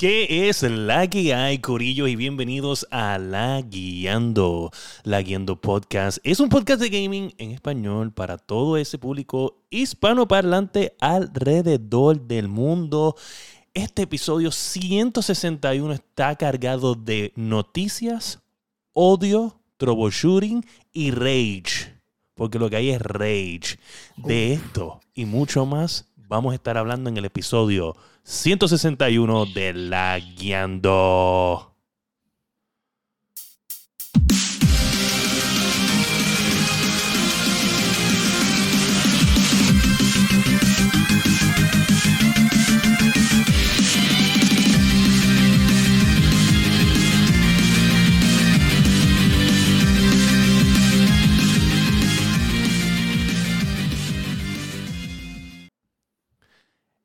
¿Qué es la que hay, Corillo? Y bienvenidos a La Guiando. La Guiando Podcast es un podcast de gaming en español para todo ese público hispanoparlante alrededor del mundo. Este episodio 161 está cargado de noticias, odio, troubleshooting y rage. Porque lo que hay es rage. De esto y mucho más vamos a estar hablando en el episodio 161 de La Guiando.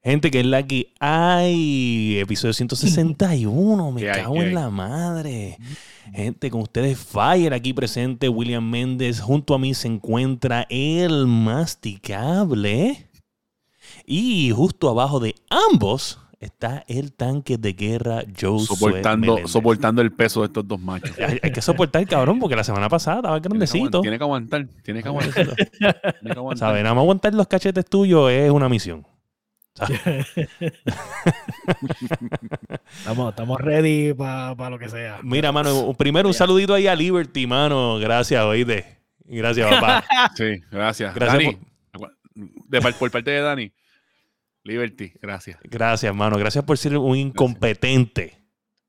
Gente, que es la que hay. Episodio 161. Me cago en la madre. Gente, con ustedes, Fire aquí presente. William Méndez. Junto a mí se encuentra el masticable. Y justo abajo de ambos está el tanque de guerra Joe soportando, soportando el peso de estos dos machos. Hay, que soportar, cabrón, porque la semana pasada estaba grandecito. Tiene que aguantar, tiene que aguantar. Tiene que aguantar. ¿Sabes? Nada más aguantar los cachetes tuyos es una misión. estamos, estamos ready para lo que sea. Mira, mano, primero un saludito ahí a Liberty, mano. Gracias, oíste. Gracias, papá. Sí, gracias. Gracias de, por parte de Dani. Liberty, gracias. Gracias, hermano. Gracias por ser un incompetente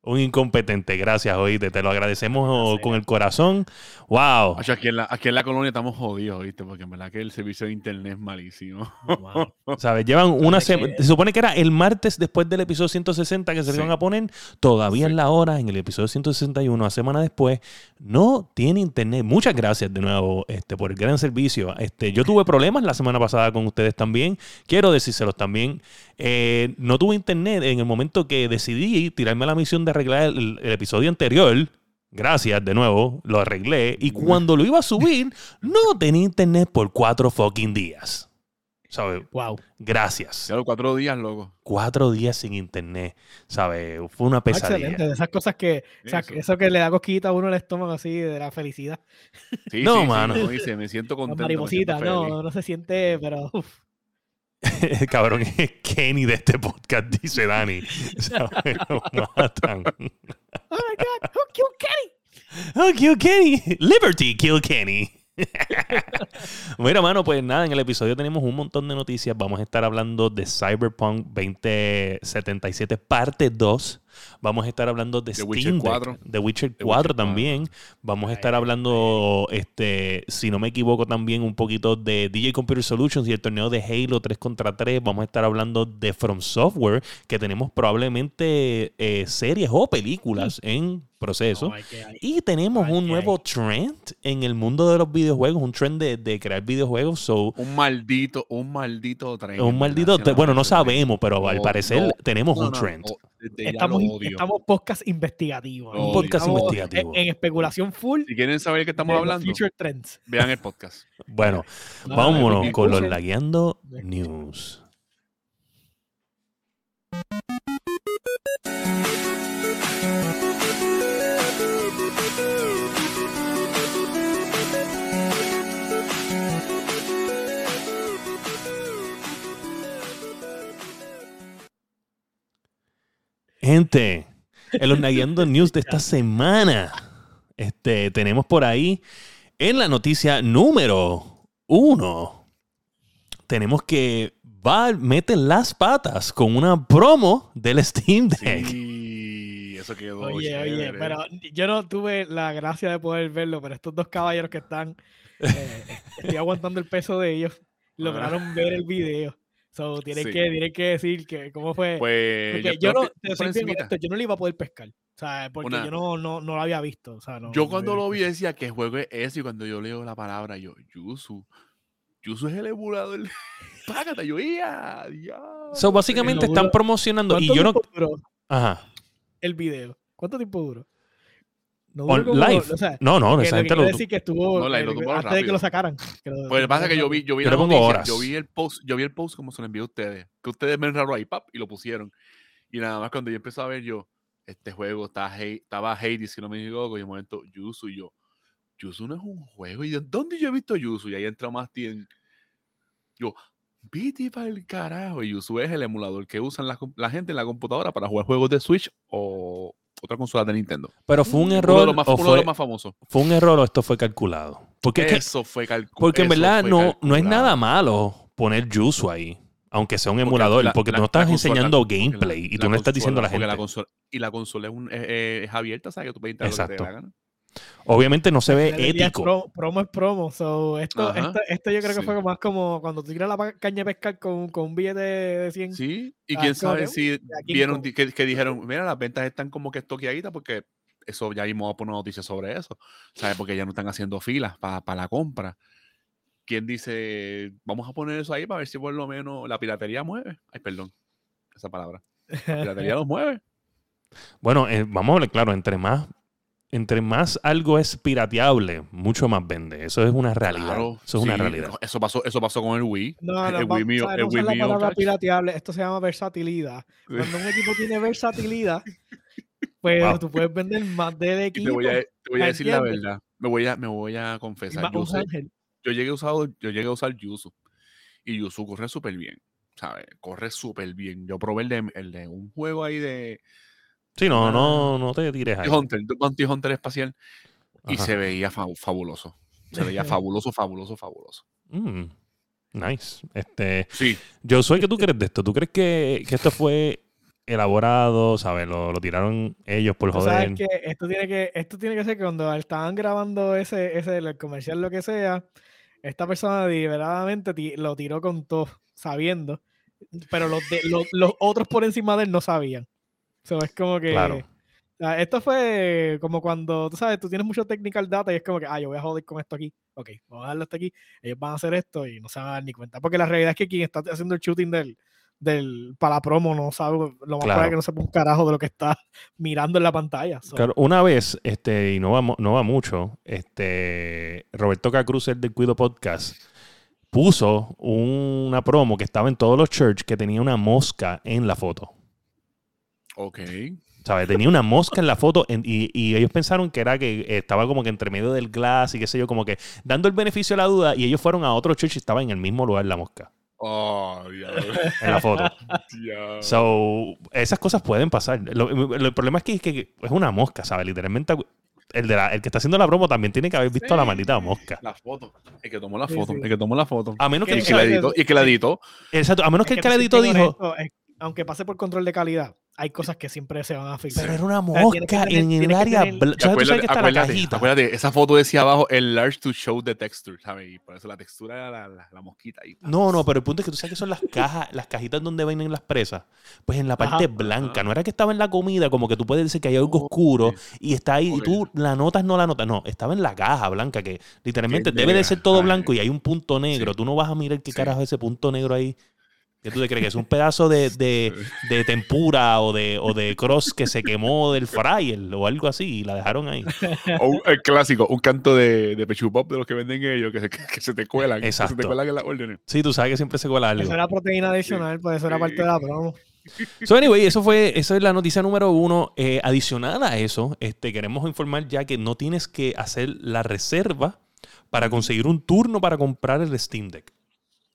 un incompetente. Gracias, oíste. Te lo agradecemos con el corazón. ¡Wow! Aquí en, la, aquí en la colonia estamos jodidos, ¿viste? Porque en verdad que el servicio de internet es malísimo. ¿Sabes? Llevan una semana. Se supone que era el martes después del episodio 160 que se le iban a poner. Todavía en la hora, en el episodio 161, una semana después, no tiene internet. Muchas gracias de nuevo este, por el gran servicio. Este, yo tuve problemas la semana pasada con ustedes también. Quiero decírselos también. Eh, no tuve internet en el momento que decidí tirarme a la misión de arreglar el, episodio anterior. Gracias, de nuevo, lo arreglé. Y cuando lo iba a subir, no tenía internet por cuatro fucking días. ¿Sabes? Wow. Gracias. Ya cuatro días, loco. Cuatro días sin internet. ¿Sabes? Fue una pesadilla. Excelente. De esas cosas que. Eso. que le da cosquita a uno el estómago así de la felicidad. Sí, no, mano. me siento contento. mariposita, no, no se siente, pero. El cabrón es Kenny de este podcast, dice Dani. Lo matan. Oh my God, who killed Kenny? Who killed Kenny? Liberty killed Kenny. Mira, mano, pues nada, en el episodio tenemos un montón de noticias. Vamos a estar hablando de Cyberpunk 2077, parte 2. Vamos a estar hablando de, Steam Witcher 4. de Witcher 4 también. Vamos a estar hablando, este, si no me equivoco, también un poquito de DJ Computer Solutions y el torneo de Halo 3 contra 3. Vamos a estar hablando de From Software, que tenemos probablemente eh, series o películas en proceso. y tenemos un nuevo trend en el mundo de los videojuegos, un trend de, crear videojuegos. un maldito, un maldito trend. Un maldito, bueno, no sabemos, pero al parecer tenemos un trend. estamos, estamos podcast investigativos. Un podcast investigativo. En, especulación full. Si quieren saber qué estamos hablando, trends. vean el podcast. bueno, vámonos con los Lagueando News. Gente, en los Nagueando News de esta semana, este, tenemos por ahí en la noticia número uno, tenemos que Valve mete las patas con una promo del Steam Deck. Sí, eso quedó. Oye, oye, pero yo no tuve la gracia de poder verlo, pero estos dos caballeros que están, eh, estoy aguantando el peso de ellos, lograron ver el video. So, tienen, que, que decir que cómo fue. Pues, yo, no, yo no le iba a poder pescar. O sea, porque yo no, no, no, lo había visto. O sea, no, yo cuando lo vi decía que juego es ese y cuando yo leo la palabra, yo, Yusu. Yusu es el emulador. Págate, yo ya. So, básicamente están promocionando y yo no. Duró Ajá. El video. ¿Cuánto tiempo duró? No, live. no, no, esa gente lo. decir que estuvo no, live, lo antes de que lo sacaran. Que lo, pues lo que pasa es que yo vi, yo vi, la noticia, yo vi el post, yo vi el post como se lo envió a ustedes, que ustedes me raro ahí, pap, y lo pusieron. Y nada más cuando yo empecé a ver yo, este juego está Hei- estaba Hades, si no me equivoco, y de momento Yuzu y yo, Yuzu no es un juego. ¿Y yo, dónde yo he visto Yuzu? Y ahí entra más en yo, vete para el carajo. Y Yuzu es el emulador que usan la, la gente en la computadora para jugar juegos de Switch o otra consola de Nintendo. Pero fue un Uno de error los más, o uno de fue, los más famosos. fue un error o esto fue calculado. Porque, es que- Eso fue calculado. porque en verdad no, no es nada malo poner Yuzu ahí. Aunque sea un Porque emulador, la- porque la- tú no estás consola- enseñando la- gameplay y tú no estás diciendo a la gente. consola- y la consola es, un- es- es- abierta, ¿sabes? Que tú puedes instalar lo que te Obviamente no se ve ético. pro- promo es promo. So, esto, esto, esto yo creo que sí. fue más como cuando tú tiras la pa- caña de pescar con, con un billete de 100. Sí, y Ah, quién sabe que, si vieron que, que dijeron, mira, las ventas están como que estoqueaditas porque eso ya mismo vamos a poner noticias sobre eso, ¿sabes? Porque ya no están haciendo filas para la compra. ¿Quién dice, vamos a poner eso ahí para ver si por lo menos la piratería mueve? Ay, perdón, esa palabra. La piratería los mueve. Bueno, eh, vamos a hablar claro, entre más, entre más algo es pirateable, mucho más vende. Eso es una realidad. Claro, eso es una realidad. Eso pasó, eso pasó con el Wii. No, no, el va- Wii mío, ¿sabes? el no Wii usar la mío, palabra chacho. pirateable, esto se llama versatilidad. Cuando un equipo tiene versatilidad, pues Wow. tú puedes vender más del Y equipo. te voy a, te voy a ¿me decir la verdad. Me voy a, me voy a confesar. sé- yo llegué a usar, yo llegué a usar Yuzu. Y Yuzu corre súper bien. ¿Sabes? Corre súper bien. Yo probé el de, el de un juego ahí de Sí, no, Ah. no, no te tires ahí. Hunter, Bounty Hunter espacial. Y Ajá. se veía fa- fabuloso. Se veía fabuloso, fabuloso, fabuloso. Mm, nice. Este, Sí, yo soy que tú crees de esto. ¿Tú crees que, que esto fue elaborado, sabes? Lo, lo tiraron ellos por joder. sabes que esto tiene que esto tiene que ser que cuando estaban grabando ese, ese el comercial, lo que sea, esta persona deliberadamente lo tiró con todo, sabiendo, pero los, de- los, los otros por encima de él no sabían. So, es como que Claro. esto fue como cuando, tú sabes, tú tienes mucho technical data y es como que, ah, yo voy a joder con esto aquí. Ok, vamos a darle hasta aquí. Ellos van a hacer esto y no se van a dar ni cuenta. Porque la realidad es que quien está haciendo el shooting del, del para la promo no sabe, lo más Claro. es que no sepa un carajo de lo que está mirando en la pantalla. So, Claro, una vez, este, y no va, no va mucho, este, Roberto Cacruz, el del Cuido Podcast, puso una promo que estaba en todos los church que tenía una mosca en la foto. Ok. ¿Sabes? Tenía una mosca en la foto en- y, y ellos pensaron que era que estaba como que entre medio del glass y qué sé yo, como que dando el beneficio de la duda y ellos fueron a otro church y estaba en el mismo lugar la mosca, Oh, diablo. en la foto. So, esas cosas pueden pasar. Lo, lo- el problema es que, que es una mosca, ¿sabes? Literalmente el, de la- el que está haciendo la promo también tiene que haber visto la Sí. maldita mosca. La foto. El que tomó la foto. sí. El que tomó la foto. A menos que el que la editó. Y que la editó. Exacto, a menos es que el que la editó dijo, aunque pase por control de calidad, hay cosas que siempre se van a filtrar. pero era una mosca tener- en el área. Acuérdate, acuérdate, cajita. acuérdate, esa foto decía abajo el large to show the texture, ¿sabes? Y por eso la textura era la, la, la mosquita ahí. No, no, pero el punto es que tú sabes que son las cajas, las cajitas donde venden las presas. Pues en la parte Ajá. blanca, Ajá. no era que estaba en la comida, como que tú puedes decir que hay algo Oh, oscuro y está ahí y tú la notas, no la notas. No, estaba en la caja blanca, que literalmente Qué debe de ser todo Ay. blanco y hay un punto negro. Sí. Tú no vas a mirar qué Sí. carajo es ese punto negro ahí. ¿Qué tú te crees? ¿Que es un pedazo de, de, de tempura o de, o de cross que se quemó del fryer o algo así y la dejaron ahí? O un- el clásico, un canto de, de Pechu Pop de los que venden ellos, que se, que se te cuelan. Que se Exacto. te cuelan en las órdenes. Sí, tú sabes que siempre se cuela algo. Eso era proteína adicional, pues eso era parte de la promo. So, anyway, eso fue, esa es la noticia número uno. Eh, adicional a eso, este, queremos informar ya que no tienes que hacer la reserva para conseguir un turno para comprar el Steam Deck.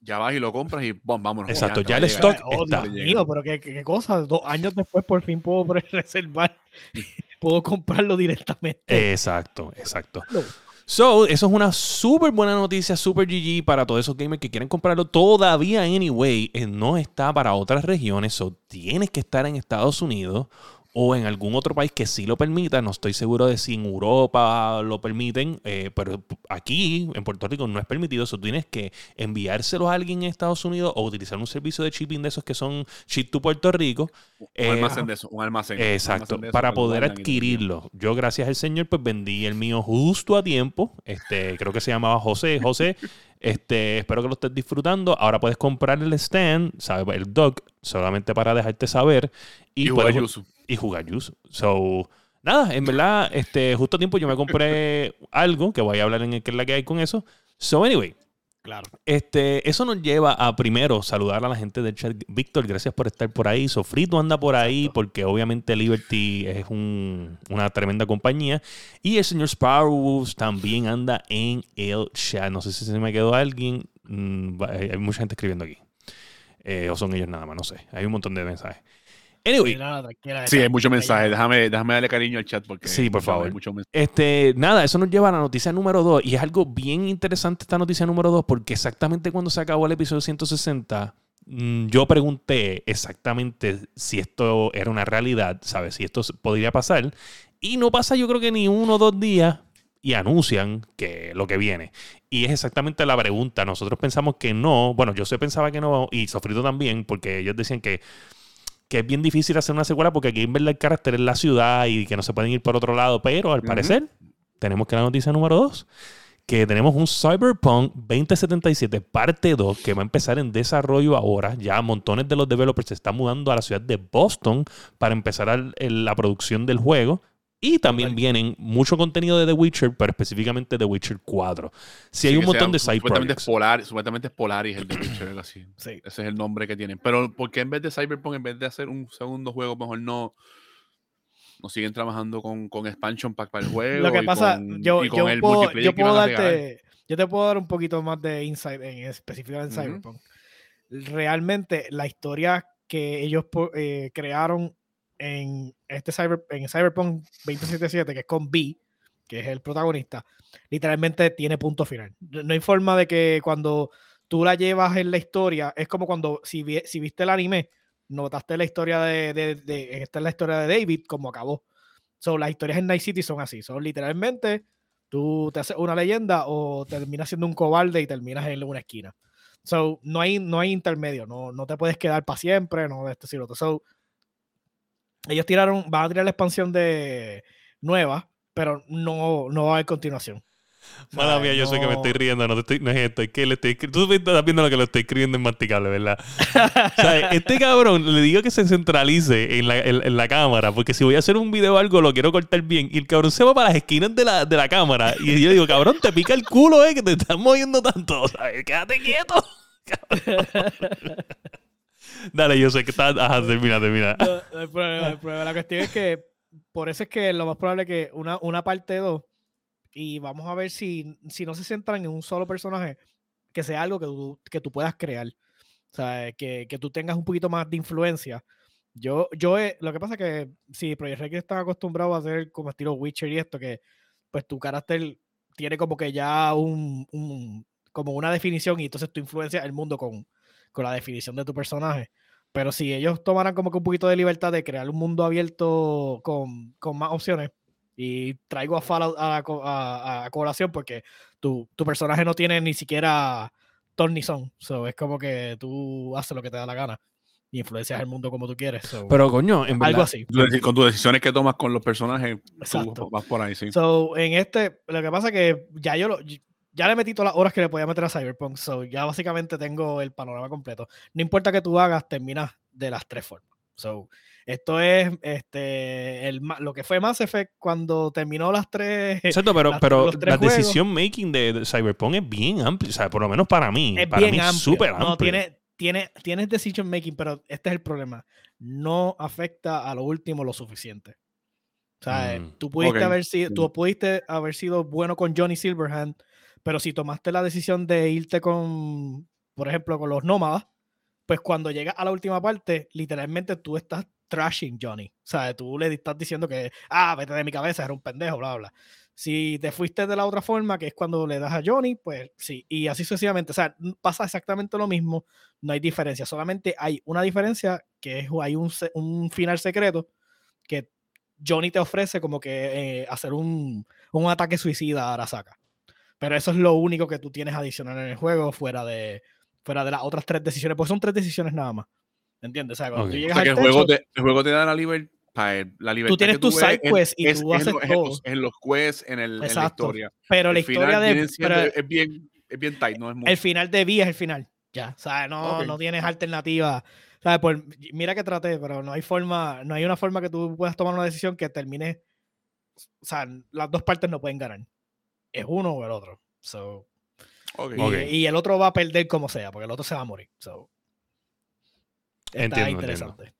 Ya vas y lo compras y bom, vámonos. Exacto, ya el stock Oh, está. Dios mío, pero qué, qué, cosa. Dos años después por fin puedo reservar. puedo comprarlo directamente. Exacto, exacto. No. So, eso es una súper buena noticia, súper GG para todos esos gamers que quieren comprarlo. Todavía, anyway, eh, no está para otras regiones. So, tienes que estar en Estados Unidos o en algún otro país que sí lo permita. No estoy seguro de si en Europa lo permiten, eh, pero aquí en Puerto Rico no es permitido. So, tienes que enviárselos a alguien en Estados Unidos o utilizar un servicio de shipping de esos que son ship to Puerto Rico. Un Eh, almacén de eso, un almacén. un Exacto, almacén de eso para poder adquirirlo. Yo, gracias al Señor, pues vendí el mío justo a tiempo. Este, creo que se llamaba José. José, este, espero que lo estés disfrutando. Ahora puedes comprar el stand, ¿sabes? El dock, solamente para dejarte saber. Y, Y puedes-. Y jugar Yuzu. So, nada, en verdad, este, justo a tiempo yo me compré algo que voy a hablar en el que es la que hay con eso. So, anyway, Claro. Este, eso nos lleva a primero saludar a la gente del chat. Víctor, gracias por estar por ahí. Sofrito anda por ahí porque obviamente Liberty es un- una tremenda compañía. Y el señor Sparrows también anda en el chat. No sé si se me quedó alguien. Mm, hay mucha gente escribiendo aquí. Eh, o son ellos nada más, no sé. Hay un montón de mensajes. Anyway, Sí, nada, tranquila, Sí, esa- hay muchos esa- mensajes. Déjame, déjame darle cariño al chat porque. Sí, por favor. Este, nada, eso nos lleva a la noticia número 2. Y es algo bien interesante esta noticia número 2, porque exactamente cuando se acabó el episodio 160, mm, yo pregunté exactamente si esto era una realidad, ¿sabes? Si esto podría pasar. Y no pasa, yo creo que ni uno o dos días. Y anuncian que lo que viene. Y es exactamente la pregunta. Nosotros pensamos que no. Bueno, yo sé pensaba que no. Y Sofrito también. Porque ellos decían que que es bien difícil hacer una secuela porque aquí en verdad el carácter es la ciudad y que no se pueden ir por otro lado. Pero al parecer, tenemos que la noticia número 2, que tenemos un Cyberpunk 2077 parte 2 que va a empezar en desarrollo ahora. Ya montones de los developers se están mudando a la ciudad de Boston para empezar la producción del juego. Y también vienen mucho contenido de The Witcher, pero específicamente The Witcher 4. Si hay un montón sea- de side supuestamente es, projects. Polar, supuestamente es Polaris el de Witcher, algo así. Sí. Ese es el nombre que tienen. Pero ¿por qué en vez de Cyberpunk, en vez de hacer un segundo juego, mejor no, no siguen trabajando con, con expansion pack para el juego? Lo que y pasa, con- yo, y con yo el puedo, yo puedo darte, yo te puedo dar un poquito más de insight en específico en. Cyberpunk. Realmente la historia que ellos eh, crearon en este Cyber, en Cyberpunk 2077, que es con B, que es el protagonista, literalmente tiene punto final. No hay forma de que cuando tú la llevas en la historia, es como cuando si, vi- si viste el anime, notaste la historia de, de- de- esta es la historia de David, como acabó. So, las historias en Night City son así. Son literalmente, tú te haces una leyenda o terminas siendo un cobarde y terminas en una esquina. So, no hay, no hay intermedio, no, no te puedes quedar para siempre, no de esto y lo otro. So, ellos tiraron, van a tirar la expansión de nueva, pero no, no va a haber continuación. O Mala sea, mía, yo sé que me no- estoy riendo, no, te estoy, no es esto, es que le estoy Tú estás viendo lo que lo estoy escribiendo en masticable, ¿verdad? O sea, este cabrón le digo que se centralice en la, en- en la cámara, porque si voy a hacer un video o algo, lo quiero cortar bien. Y el cabrón se va para las esquinas de la, de la cámara. Y yo digo, cabrón, te pica el culo, eh, que te estás moviendo tanto. ¿sabes? Quédate quieto. Dale, yo sé que estás. Ajá, termina, termina. No, no hay problema, no hay problema. La cuestión es que por eso es que lo más probable es que una, una parte 2 y vamos a ver si, si no se centran en un solo personaje, que sea algo que tú, que tú puedas crear. O sea, que, que tú tengas un poquito más de influencia. Yo, yo he- lo que pasa es que si Project Red está acostumbrado a hacer como estilo Witcher y esto, que pues tu carácter tiene como que ya un, un- como una definición y entonces tu influencia el mundo con, con la definición de tu personaje. Pero si ellos tomaran como que un poquito de libertad de crear un mundo abierto con, con más opciones, y traigo a Fallout a, a- a colación porque tu, tu personaje no tiene ni siquiera ton ni son. So, es como que tú haces lo que te da la gana y influencias el mundo como tú quieres. so, Pero coño, en verdad. algo así. Con tus decisiones que tomas con los personajes, Exacto. tú vas por ahí, sí. So, en este, lo que pasa es que ya yo lo, ya le metí todas las horas que le podía meter a Cyberpunk. So, ya básicamente tengo el panorama completo. No importa que tú hagas, terminas de las tres formas. So, esto es este, el, lo que fue Mass Effect cuando terminó las tres. Exacto, pero, las- pero los tres la juegos. decisión making de, de Cyberpunk es bien amplia. O sea, por lo menos para mí. es para bien mí súper amplio. No, tiene, tiene, tienes decision making, pero este es el problema. No afecta a lo último lo suficiente. O sea, Mm, tú pudiste haber sido, tú pudiste haber sido bueno con Johnny Silverhand, pero si tomaste la decisión de irte con, por ejemplo, con los nómadas, pues cuando llegas a la última parte, literalmente tú estás trashing Johnny. O sea, tú le estás diciendo que, ah, vete de mi cabeza, era un pendejo, bla, bla. Si te fuiste de la otra forma, que es cuando le das a Johnny, pues sí, y así sucesivamente. O sea, pasa exactamente lo mismo, no hay diferencia. Solamente hay una diferencia, que es hay un, un final secreto que Johnny te ofrece como que eh, hacer un, un ataque suicida a Arasaka. Pero eso es lo único que tú tienes adicional en el juego, fuera de, fuera de las otras tres decisiones, pues son tres decisiones nada más. ¿Entiendes? O sea, cuando Ok. tú O llegas sea, que al el juego, te, el juego te da la, liber- pa- la libertad. tienes que tus side en- quests y es- tú es haces en en todo. los- En los quests, en, el, en la historia. pero la El final historia de... pero- es, bien, es bien tight, no es mucho. el final de V es el final. Ya, o sea, no, Ok. no tienes alternativa. O sea, por- mira que traté, pero no hay forma, no hay una forma que tú puedas tomar una decisión que termine. O sea, las dos partes no pueden ganar. Es uno o el otro. So, Ok. Y, el otro va a perder como sea, porque el otro se va a morir. So, está Entiendo, interesante.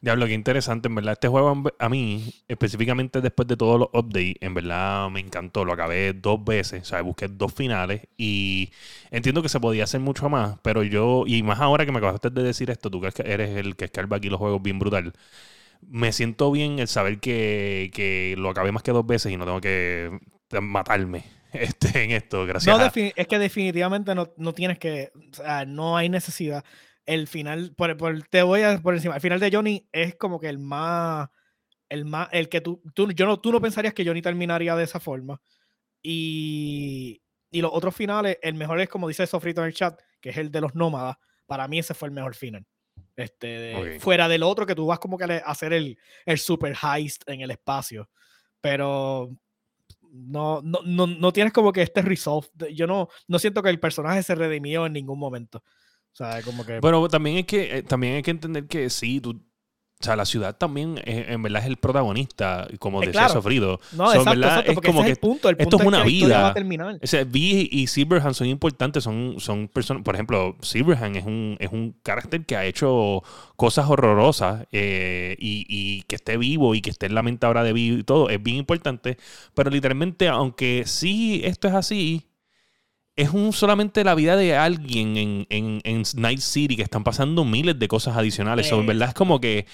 Diablo, qué interesante, en verdad. Este juego a mí, específicamente después de todos los updates, en verdad me encantó. Lo acabé dos veces, o sea, busqué dos finales y entiendo que se podía hacer mucho más, pero yo, y más ahora que me acabaste de decir esto, tú que eres el que escarba aquí los juegos bien brutal, me siento bien el saber que, que lo acabé más que dos veces y no tengo que matarme este, en esto, gracias No, a... es que definitivamente no, no tienes que, o sea, no hay necesidad. El final, por, por- te voy a por encima, el final de Johnny es como que el más, el más, el que tú, tú, yo no, tú no pensarías que Johnny terminaría de esa forma. Y, y los otros finales, el mejor es como dice Sofrito en el chat, que es el de los nómadas. Para mí ese fue el mejor final. Este, de- Ok. Fuera del otro que tú vas como que a hacer el, el super heist en el espacio. Pero no, no, no, no tienes como que este resolve. Yo no, no siento que el personaje se redimió en ningún momento. O sea, como que. Bueno, también hay que, eh, también hay que entender que sí, tú, o sea, la ciudad también eh, en verdad es el protagonista, como Eh, decía claro. Sofrido. no, so, en exacto, verdad, exacto, es como ese que es el punto. El esto es una que vida. O sea, Vi y Silverhand son importantes, son, son personas, por ejemplo, Silverhand es un, es un carácter que ha hecho cosas horrorosas eh, y, y que esté vivo y que esté en la mente ahora de vivo y todo, es bien importante, pero literalmente, aunque sí esto es así, es un, solamente la vida de alguien en, en, en Night City que están pasando miles de cosas adicionales. En verdad es como que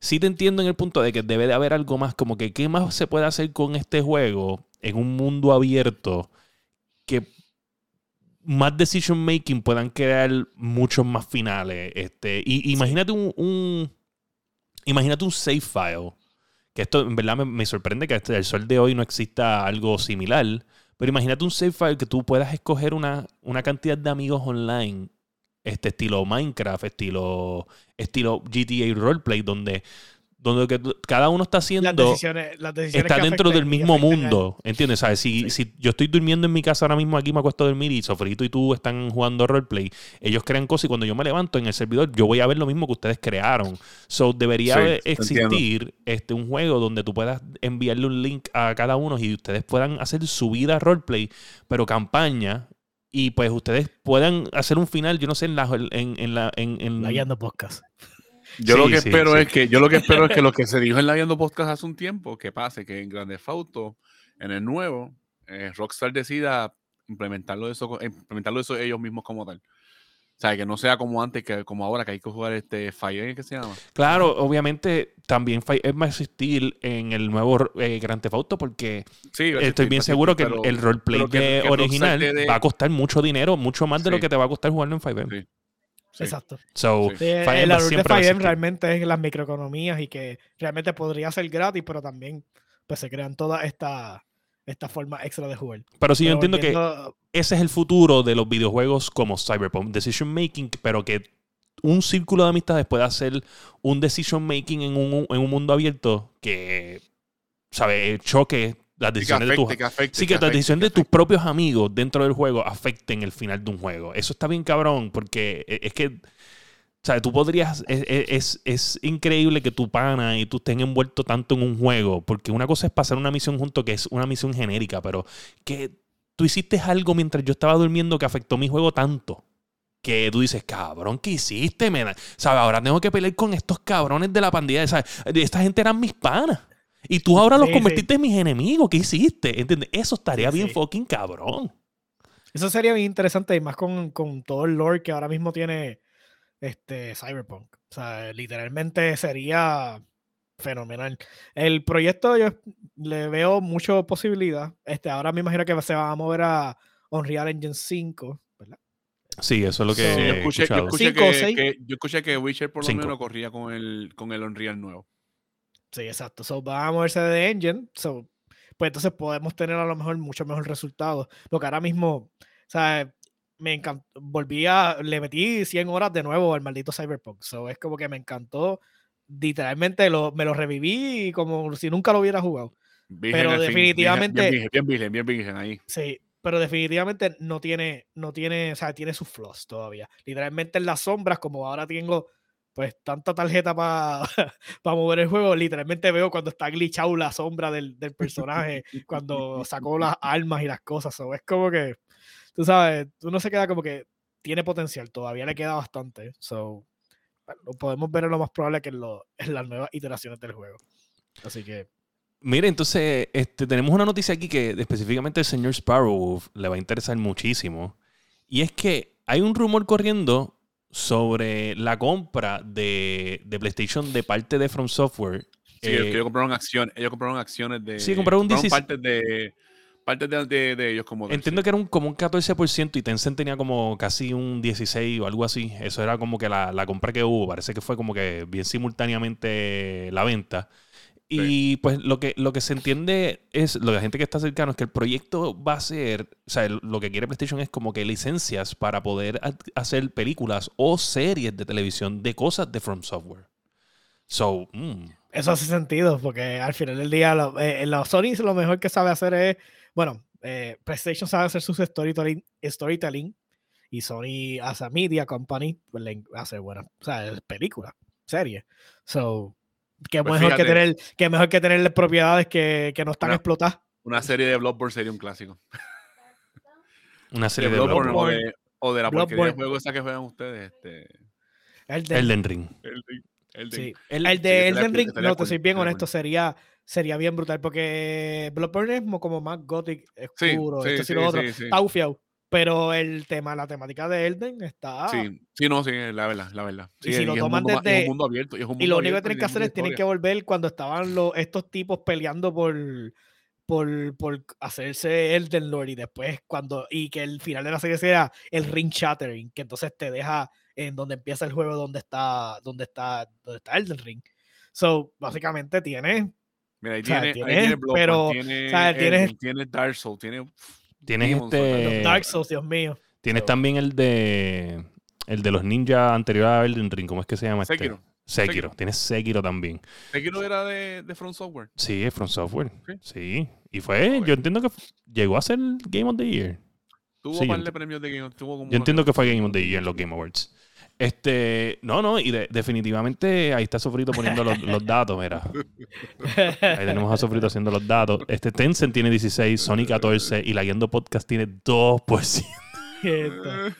sí te entiendo en el punto de que debe de haber algo más, como que qué más se puede hacer con este juego en un mundo abierto que más decision making puedan crear muchos más finales. Este, y imagínate un, un- imagínate un save file. Que esto en verdad me, me sorprende que hasta el sol de hoy no exista algo similar. Pero imagínate un save file que tú puedas escoger una, una cantidad de amigos online. Este estilo Minecraft, estilo, estilo GTA Roleplay, donde, donde que cada uno está haciendo Las decisiones, las decisiones está que dentro del mismo mundo, ¿entiendes? ¿Sabes? Si, si yo estoy durmiendo en mi casa ahora mismo aquí me acuesto a dormir y Sofrito y tú están jugando roleplay, ellos crean cosas y cuando yo me levanto en el servidor yo voy a ver lo mismo que ustedes crearon. So debería Sí, existir este, un juego donde tú puedas enviarle un link a cada uno y ustedes puedan hacer su vida roleplay, pero campaña. Y pues ustedes puedan hacer un final, yo no sé, en la, en, en la, en, en- La guiando podcast. Yo Sí, lo que sí, espero sí. es que yo lo que espero es que lo que se dijo en la Viendo Podcast hace un tiempo que pase que en Grande Auto en el nuevo eh, Rockstar decida implementarlo eso implementarlo eso ellos mismos como tal. O sea, que no sea como antes que como ahora que hay que jugar este Fire ¿qué se llama? Claro, obviamente también fa- es más existir en el nuevo eh, Grand Theft Auto porque Sí, va a estoy bien va a seguro que el, el roleplay que- que original va a costar mucho dinero, mucho más de lo que te va a costar jugarlo en 5M. Sí. Sí. Exacto. So, Sí. 5M el valor de siempre va a 5M existir. realmente es las microeconomías y que realmente podría ser gratis, pero también pues se crean todas estas esta formas extra de jugar. Pero sí, yo entiendo que ese es el futuro de los videojuegos como Cyberpunk. Decision making, pero que un círculo de amistades pueda hacer un decision making en un, en un mundo abierto que, ¿sabes? Choque las que decisiones de tus afecte, que afecte, Sí, que las afecte, decisiones de afecte. tus propios amigos dentro del juego afecten el final de un juego. Eso está bien cabrón, porque e- es que, o sea, tú podrías, es, es- es increíble que tu pana y tú estén envuelto tanto en un juego, porque una cosa es pasar una misión junto que es una misión genérica, pero que tú hiciste algo mientras yo estaba durmiendo que afectó mi juego tanto. Que tú dices, cabrón, ¿qué hiciste? Me ¿Sabes? Ahora tengo que pelear con estos cabrones de la pandilla. ¿sabes? Esta gente eran mis panas. Y tú ahora los Sí, sí. convertiste en mis enemigos. ¿Qué hiciste? ¿Entiendes? Eso estaría Sí, bien sí. fucking cabrón. Eso sería bien interesante y más con, con todo el lore que ahora mismo tiene este Cyberpunk. O sea, literalmente sería fenomenal. El proyecto yo le veo mucha posibilidad. Este, ahora me imagino que se va a mover a Unreal Engine 5, ¿verdad? Sí, eso es lo que So- yo he escuché, yo escuchado. escuché Cinco o que, seis. que- yo escuché que Witcher por lo Cinco. menos corría con el, con el Unreal nuevo. Sí, exacto. So, va a moverse de engine. So, pues entonces podemos tener a lo mejor mucho mejor resultado. Porque ahora mismo, sea, me encantó. Volví a. Le metí 100 horas de nuevo al maldito Cyberpunk. So, es como que me encantó. Literalmente lo, me lo reviví como si nunca lo hubiera jugado. Virgen Pero definitivamente- Bien, bien, bien, bien virgen ahí. Sí, pero definitivamente no tiene, no tiene, o sea, tiene sus flaws todavía. Literalmente en las sombras, como ahora tengo pues tanta tarjeta para mover el juego, literalmente veo cuando está glitchado la sombra del, del personaje, cuando sacó las armas y las cosas. so, es como que, tú sabes, uno se queda como que tiene potencial, todavía le queda bastante. So, lo podemos ver en lo más probable que en, lo, en las nuevas iteraciones del juego. Así que. Mire, entonces, este, tenemos una noticia aquí que específicamente el señor Sparrow le va a interesar muchísimo. Y es que hay un rumor corriendo sobre la compra de, de PlayStation de parte de From Software. Sí, Eh, ellos compraron acciones, ellos compraron acciones de. Sí, compraron un 16 partes de. Partes de, de- de ellos como. Entiendo que era un, como un 14% y Tencent tenía como casi un 16 o algo así. Eso era como que la, la compra que hubo. Parece que fue como que bien simultáneamente la venta. Y pues lo que, lo que se entiende es, lo que la gente que está cercano es que el proyecto va a ser, o sea, lo que quiere PlayStation es como que licencias para poder ha- hacer películas o series de televisión de cosas de From Software. So, mm, Eso hace sentido, porque al final del día, lo, eh, lo- Sony lo mejor que sabe hacer es, bueno, eh, PlayStation sabe hacer sus storytelling, storytelling y Sony, as a media company, pues le hace buenas, o sea, películas, series. So, Pues mejor que tener, mejor que tener propiedades que, que no están Una- explotadas. Una serie de Bloodborne sería un clásico. una serie de de Bloodborne, Bloodborne. o, de, o de la porquería de Bloodborne. juego esa que juegan ustedes. Este, El de, Elden Ring. el, el de- sí. El- El de Elden Ring, no, te soy bien honesto, sería, sería bien brutal, porque Bloodborne es mo- como más gothic, oscuro, sí, esto sí, lo otro, sí, sí. está ufiado. Pero el tema, la temática de Elden está... Sí, sí, no, sí, la verdad, la verdad. Y si lo es un toman mundo y es desde- un mundo abierto. Y, es un Y mundo lo único que tienen que hacer es tienen que volver cuando estaban los, estos tipos peleando por, por, por hacerse Elden Lord y después cuando y que el final de la serie sea el ring shattering, que entonces te deja en donde empieza el juego donde está donde está donde está Elden Ring. So, básicamente tiene Mira, ahí o sea, tiene, ahí tienes, tiene Bloodborne, pero, tiene, o sea, tiene Dark Souls, tiene... Tienes Demon este. Dark Souls, Dios mío. Tienes también el de. El de los ninjas anterior a Elden Ring. ¿Cómo es que se llama este? Sekiro. Sekiro. Sekiro. Tienes Sekiro también. Sekiro era de, de From Software. Sí, es From Software. Sí. Sí. Y fue, yo entiendo que llegó a ser Game of the Year. Tuvo Sí, un yo par de premios de Game tuvo como Yo entiendo que fue Game of the Year en los Game Awards. Este, no, no, y de- definitivamente ahí está Sofrito poniendo los, los datos, mira. Ahí tenemos a Sofrito haciendo los datos. Este Tencent tiene 16, Sony 14 y la Guiando Podcast tiene 2%. Esto.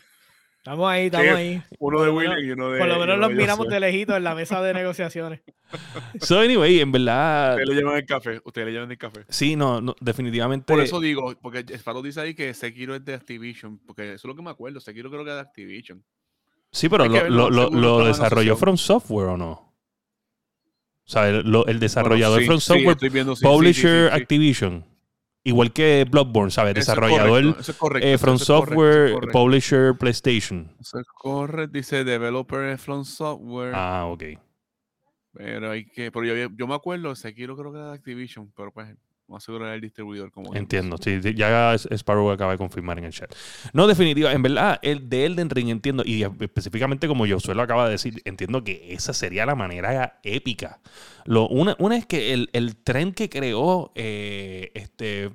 Estamos ahí, estamos Sí, ahí. Uno de Por lo menos- William y uno de... Por lo menos los miramos de lejito en la mesa de negociaciones. So, anyway, en verdad, Ustedes le llevan el café. Ustedes le llevan el café. sí, no, no, definitivamente. Por eso digo, porque Sparrow dice ahí que Sekiro es de Activision, porque eso es lo que me acuerdo. Sekiro creo que es de Activision. Sí, pero lo, lo- lo- desarrolló. From Software o no. O sea, el, el desarrollador Bueno, From sí, sí, Software, viendo, Publisher. Activision. Igual que Bloodborne, ¿sabes? Eso Desarrollador correcto, eso es correcto, eh, From eso Software, correcto. Publisher PlayStation. Eso es correcto, dice developer From Software. Ah, ok. Pero hay que, pero yo, yo me acuerdo, Sekiro creo que era de Activision, pero pues no seguro era el distribuidor como Entiendo. Sí, ya Sparrow acaba de confirmar en el chat. No, definitiva. En verdad, el de Elden Ring entiendo, y específicamente como yo suelo acaba de decir, entiendo que esa sería la manera épica. Lo, una, una es que el, el tren que creó eh, este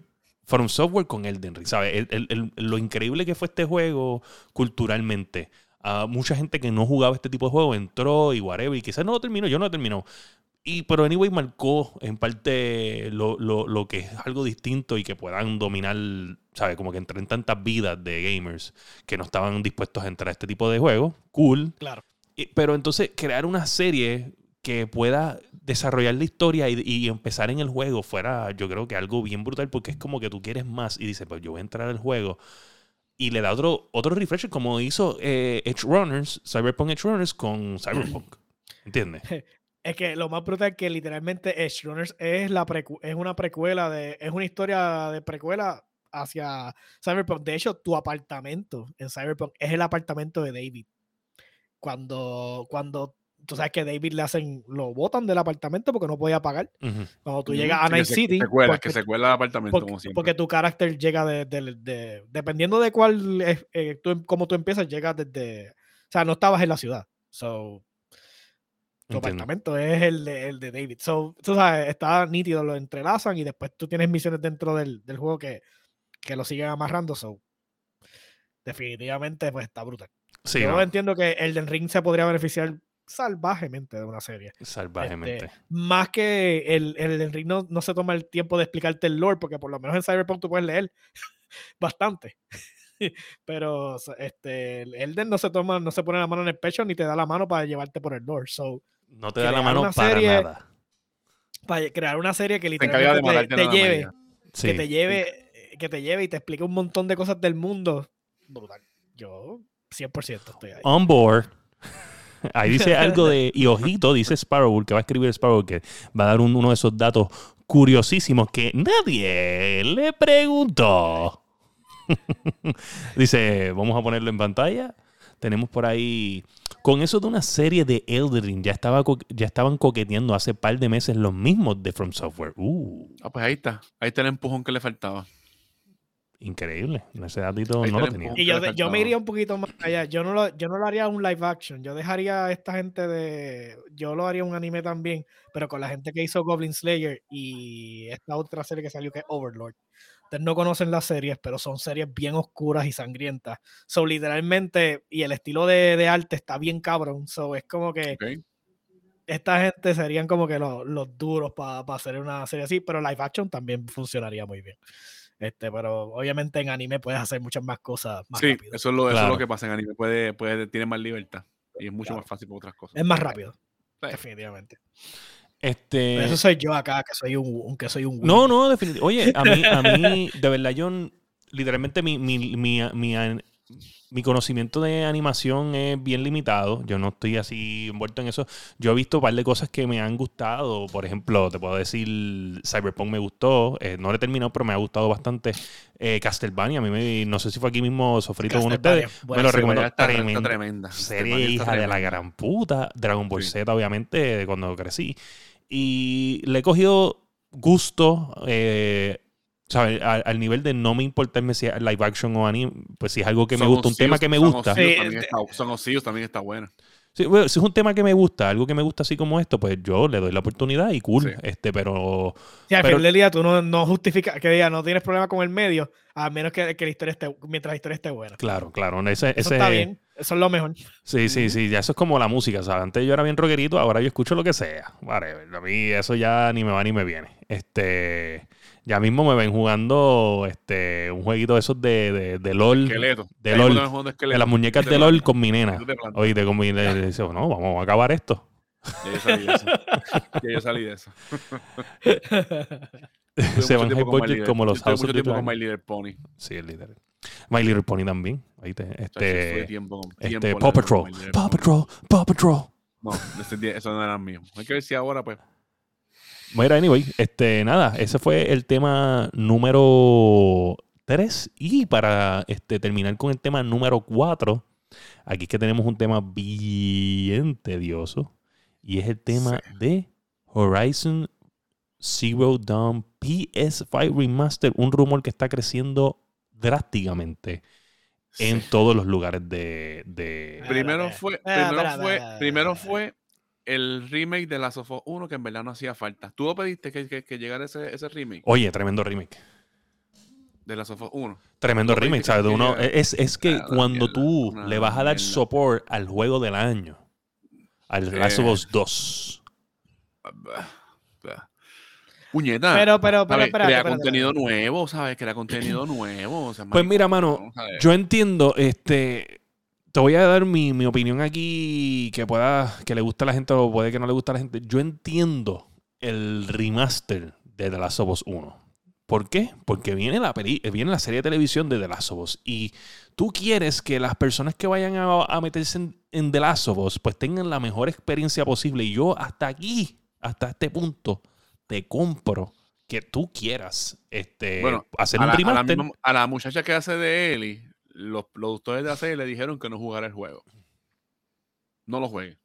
From Software con Elden Ring, ¿sabes? El- el- lo increíble que fue este juego culturalmente. Ah, mucha gente que no jugaba este tipo de juego entró y whatever, y quizás no lo terminó, yo no lo terminó. Y, pero anyway marcó en parte lo, lo- lo que es algo distinto y que puedan dominar, ¿sabes? Como que entren tantas vidas de gamers que no estaban dispuestos a entrar a este tipo de juegos. Cool. Claro. Y- pero entonces crear una serie que pueda desarrollar la historia y, y empezar en el juego fuera, yo creo que algo bien brutal porque es como que tú quieres más y dices, pues yo voy a entrar al juego y le da otro, otro refresh como hizo eh, Edge Runners, Cyberpunk Edge Runners con Cyberpunk. ¿Entiendes? Es que lo más brutal es que literalmente Edge Runners es, la precu- es una precuela de. Es una historia de precuela hacia Cyberpunk. De hecho, tu apartamento en Cyberpunk es el apartamento de David. Cuando, cuando tú sabes que David le hacen, lo botan del apartamento porque no podía pagar. Cuando tú llegas a sí, Night se- City. Secuela, porque- que secuela de apartamento, porque, como siempre. porque tu carácter llega de, de- de- dependiendo de cuál es, eh, tú, em- cómo tú empiezas llegas desde o sea no estabas en la ciudad so Entiendo. apartamento es el de, el de David so tú sabes está nítido lo entrelazan y después tú tienes misiones dentro del, del juego que, que lo siguen amarrando so definitivamente pues está brutal Sí, yo no, entiendo que el del ring se podría beneficiar salvajemente de una serie salvajemente. este, más que el, el Elden Ring no, no se toma el tiempo de explicarte el lore, porque por lo menos en Cyberpunk tú puedes leer bastante. pero este, el Elden no se toma, no se pone la mano en el pecho ni te da la mano para llevarte por el door. So, No te da la mano para serie nada. para crear una serie que literalmente te, lleve. Sí. que te lleve, que te lleve y te explique un montón de cosas del mundo. Brutal. Yo 100% estoy ahí. On board. Ahí dice algo de. Y ojito, dice Sparrow, que va a escribir Sparrow, que va a dar un- uno de esos datos curiosísimos que nadie le preguntó. dice, vamos a ponerlo en pantalla. Tenemos por ahí. Con eso de una serie de Elden Ring, ya, estaba ya estaban coqueteando hace par de meses los mismos de From Software. Uh, Ah, pues ahí está. Ahí está el empujón que le faltaba. increíble. Ese datito Ahí no lo tenía. Y yo, me iría un poquito más allá. Yo no, lo, yo no lo haría un live action. Yo dejaría a esta gente de. Yo lo haría un anime también, pero con la gente que hizo Goblin Slayer y esta otra serie que salió que es Overlord. Ustedes no conocen las series, pero son series bien oscuras y sangrientas. So, literalmente, y el estilo de, de arte está bien cabrón. So, es como que esta gente serían como que los, los duros para hacer una serie así, pero live action también funcionaría muy bien. Este, pero obviamente en anime puedes hacer muchas más cosas más Sí, rápido. eso es, lo, eso es lo que pasa en anime. Puede, puede, tiene más libertad. Y es mucho Claro. más fácil por otras cosas. Es más rápido, Sí. definitivamente. Este. Pero eso soy yo acá, que soy un, que soy un No, no, definitivamente. Oye, a mí, a mí, de verdad, yo literalmente mi, mi, mi, mi, mi conocimiento de animación es bien limitado. Yo no estoy así envuelto en eso. Yo he visto un par de cosas que me han gustado. Por ejemplo, te puedo decir, Cyberpunk me gustó. Eh, no lo he terminado, pero me ha gustado bastante. Eh, Castlevania, a mí me, no sé si fue aquí mismo Sofrito con ustedes. bueno, me lo recomendó. Está, Tremenda tremenda. serie hija de la tremenda. gran puta. Dragon Ball Sí. Z, obviamente, cuando crecí. Y le he cogido gusto, eh, ¿sabes? Al, al nivel de no me importarme si es live action o anime, pues si es algo que me gusta, un tema que me Son gusta. Osiris Sí, también está- Son Osiris también está buena. Sí, bueno, si es un tema que me gusta, algo que me gusta así como esto, pues yo le doy la oportunidad y cool. Sí. Este, pero Sí, al pero- final del día tú no, no justificas, que diga, no tienes problema con el medio, a menos que, que la historia esté, mientras la historia esté buena. claro, claro. Ese, Eso ese, está bien, eso es lo mejor. Sí, sí, sí, ya eso es como la música, ¿sabes? Antes yo era bien rockerito, ahora yo escucho lo que sea. Whatever. A mí eso ya ni me va ni me viene. Este, ya mismo me ven jugando este un jueguito de esos de, de, de LOL, Esqueleto. de LOL, de las muñecas de LOL con mi nena. Oíste, con mi nena, dice, no, vamos a acabar esto. Ya yo salí de eso. Ya yo salí de eso. Se van Little- como los yo tuve House of mucho the tiempo con Dragon. My Little Pony. Sí, el líder. My Little Pony también. Chacho, tuve Este, este tiempo Paw Patrol. Paw. Patrol. Paw Patrol. No, ese eso no era mío. Hay que ver si ahora, pues. Bueno, anyway, este, nada, ese fue el tema número 3. Y para este, terminar con el tema número 4, aquí es que tenemos un tema bien tedioso. Y es el tema Sí. de Horizon Zero Dawn PS5 Remaster. Un rumor que está creciendo drásticamente en sí. todos los lugares de... de- Primero fue, primero fue, primero fue el remake de Last of Us 1 que en verdad no hacía falta. ¿Tú lo pediste que, que, que llegara ese, ese remake Oye, tremendo remake. de Last of Us 1? Tremendo remake, ¿sabes? Uno, es, es que Ah, la cuando mierda, tú le vas a dar mierda. support al juego del año, al Last of Eh. Us 2, Puñeta. Pero, pero, pero, espérate, Crea espérate, contenido espérate. nuevo, ¿sabes? Crea contenido nuevo. o sea, Pues mira, mano, yo entiendo, este, te voy a dar mi, mi opinión aquí que pueda, que le guste a la gente o puede que no le guste a la gente. Yo entiendo el remaster de The Last of Us 1. ¿Por qué? Porque viene la, peli- viene la serie de televisión de The Last of Us y tú quieres que las personas que vayan a, a meterse en, en The Last of Us pues tengan la mejor experiencia posible. Y yo hasta aquí, hasta este punto, te compro que tú quieras este, Bueno, hacer a un la, a, la a muchacha que hace de Ellie, los productores de serie le dijeron que no jugara el juego. No lo juegue.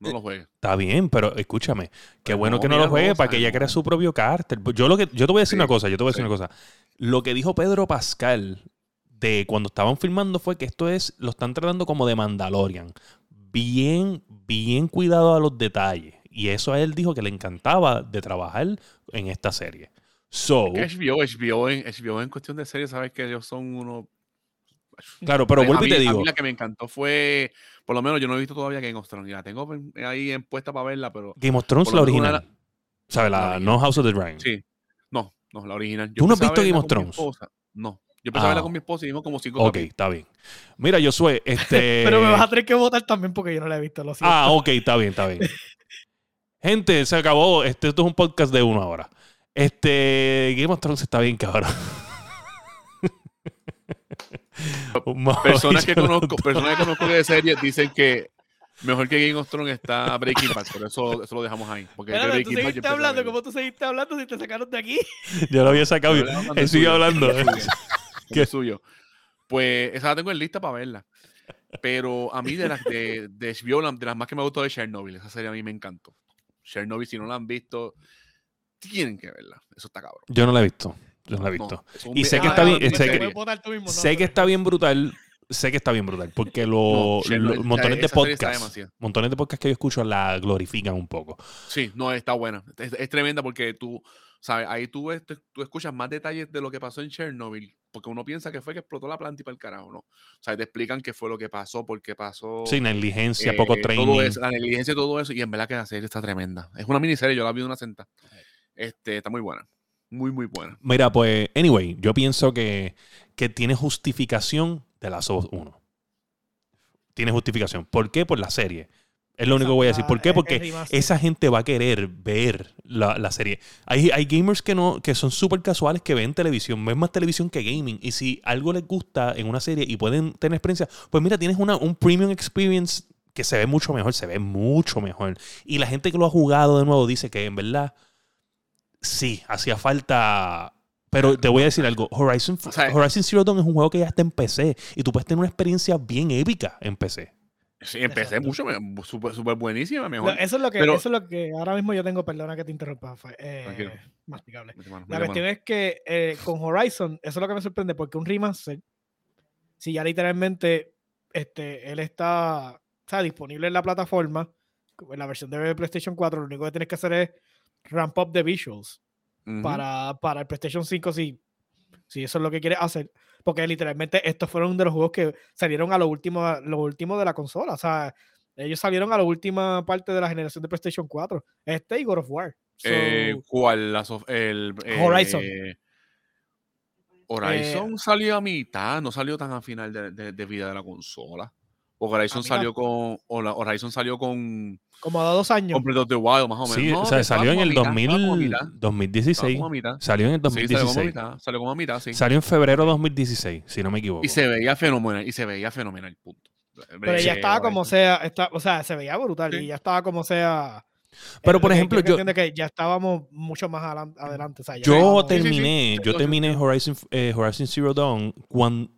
No Eh, lo juegue. Está bien, pero escúchame, qué Pues bueno no, que no lo juegue para que ella cree su propio carácter. Yo lo que yo te voy a decir Sí, una cosa, yo te voy a decir sí. una cosa. Lo que dijo Pedro Pascal de cuando estaban filmando fue que esto es lo están tratando como de Mandalorian. Bien, bien cuidado a los detalles. Y eso a él dijo que le encantaba de trabajar en esta serie. So, HBO, HBO, en, HBO en cuestión de series, sabes que ellos son unos. claro, pero vuelvo y te mí- a digo, mí la que me encantó fue. Por lo menos yo no he visto todavía Game of Thrones. y La tengo en- ahí en puesta para verla, pero. Game of Thrones la original. ¿Sabes? La, la no. House of the Dragon. Sí. No, no, la original. ¿Tú no has visto Game verla of Thrones? No, Yo empecé a verla Ah. con mi esposa y vimos como cinco Ok, capítulos. está bien. Mira, Josué, este... Pero me vas a tener que votar también porque yo no la he visto, lo siento. Ah, ok, está bien, está bien. Gente, se acabó. Este, esto es un podcast de uno ahora. Este, Game of Thrones está bien, cabrón. Personas que conozco, personas que conozco de series dicen que mejor que Game of Thrones está Breaking Bad, pero eso, eso lo dejamos ahí. Porque Breaking tú seguiste hablando. ¿cómo tú seguiste hablando si te sacaron de aquí? Yo lo había sacado. Él sigue suyo. hablando. ¿Qué? suyo. Pues esa la tengo en lista para verla. Pero a mí de las de, de HBO, de las más que me gustó de Chernobyl, esa serie a mí me encantó. Chernobyl, si no la han visto, tienen que verla. Eso está cabrón. Yo no la he visto. Yo no la he visto. Y sé que ah, está bien- sé que- está bien brutal. Sé que está bien brutal. Porque lo, No, Chernobyl, lo- montones de podcasts. Montones de podcasts que yo escucho la glorifican un poco. Sí, no, está buena. Es, es tremenda porque tú, ¿sabes? Ahí tú, tú escuchas más detalles de lo que pasó en Chernobyl, porque uno piensa que fue que explotó la planta y para el carajo, ¿no? O sea, te explican qué fue lo que pasó, por qué pasó. Sí, negligencia, eh, poco todo training. eso, la negligencia y todo eso, y en verdad que la serie está tremenda. Es una miniserie, yo la vi de una senta. Este, está muy buena. Muy, muy buena. Mira, pues, anyway, yo pienso que, que tiene justificación de la SOS 1. Tiene justificación. ¿Por qué? Por la serie. Es lo único que voy a decir. ¿Por qué? Esa- Porque esa gente va a querer ver la, la serie. Hay, hay gamers que no que son súper casuales que ven televisión, ven más televisión que gaming. Y si algo les gusta en una serie y pueden tener experiencia, pues mira, tienes una, un premium experience que se ve mucho mejor, se ve mucho mejor. Y la gente que lo ha jugado de nuevo dice que en verdad sí, hacía falta. Pero te voy a decir algo, Horizon, O sea, Horizon Zero Dawn es un juego que ya está en PC y tú puedes tener una experiencia bien épica en PC. Sí, empecé Exacto. mucho, súper súper buenísima, eso, es lo que, Pero- eso es lo que ahora mismo yo tengo, perdona que te interrumpa, fue, eh, masticable. Mano, La cuestión es que eh, con Horizon, eso es lo que me sorprende, porque un remaster, si ya literalmente este, él está sea, disponible en la plataforma, en la versión de PlayStation 4, lo único que tienes que hacer es ramp up the visuals para, para el PlayStation 5 si, si eso es lo que quieres hacer. Porque literalmente estos fueron de los juegos que salieron a lo último, lo último de la consola. O sea, ellos salieron a la última parte de la generación de PlayStation 4. Este y God of War. So, Eh, ¿Cuál? La sof- el, Horizon. eh, Horizon salió a mitad, no salió tan a final de, de- de vida de la consola. O Horizon salió con. Horizon salió con. como a dos años. con Breath of the Wild, más o menos. Sí, No, o sea, salió en el mitad, estaba como a 2000, mitad, estaba 2016. como a mitad. Salió en el Sí, salió como a 2016. mitad. Salió como a mitad, sí. Salió en febrero de 2016, si no me equivoco. Y se veía fenomenal. Y se veía fenomenal, punto. Pero ya Eh, estaba como sea, está, o sea, se veía brutal Sí. y ya estaba como sea. Pero, eh, por ejemplo, yo- es que ya estábamos mucho más adelan- adelante. o sea, ya Yo sí, sí. terminé, yo Sí, terminé sí. Horizon, eh, Horizon Zero Dawn cuan-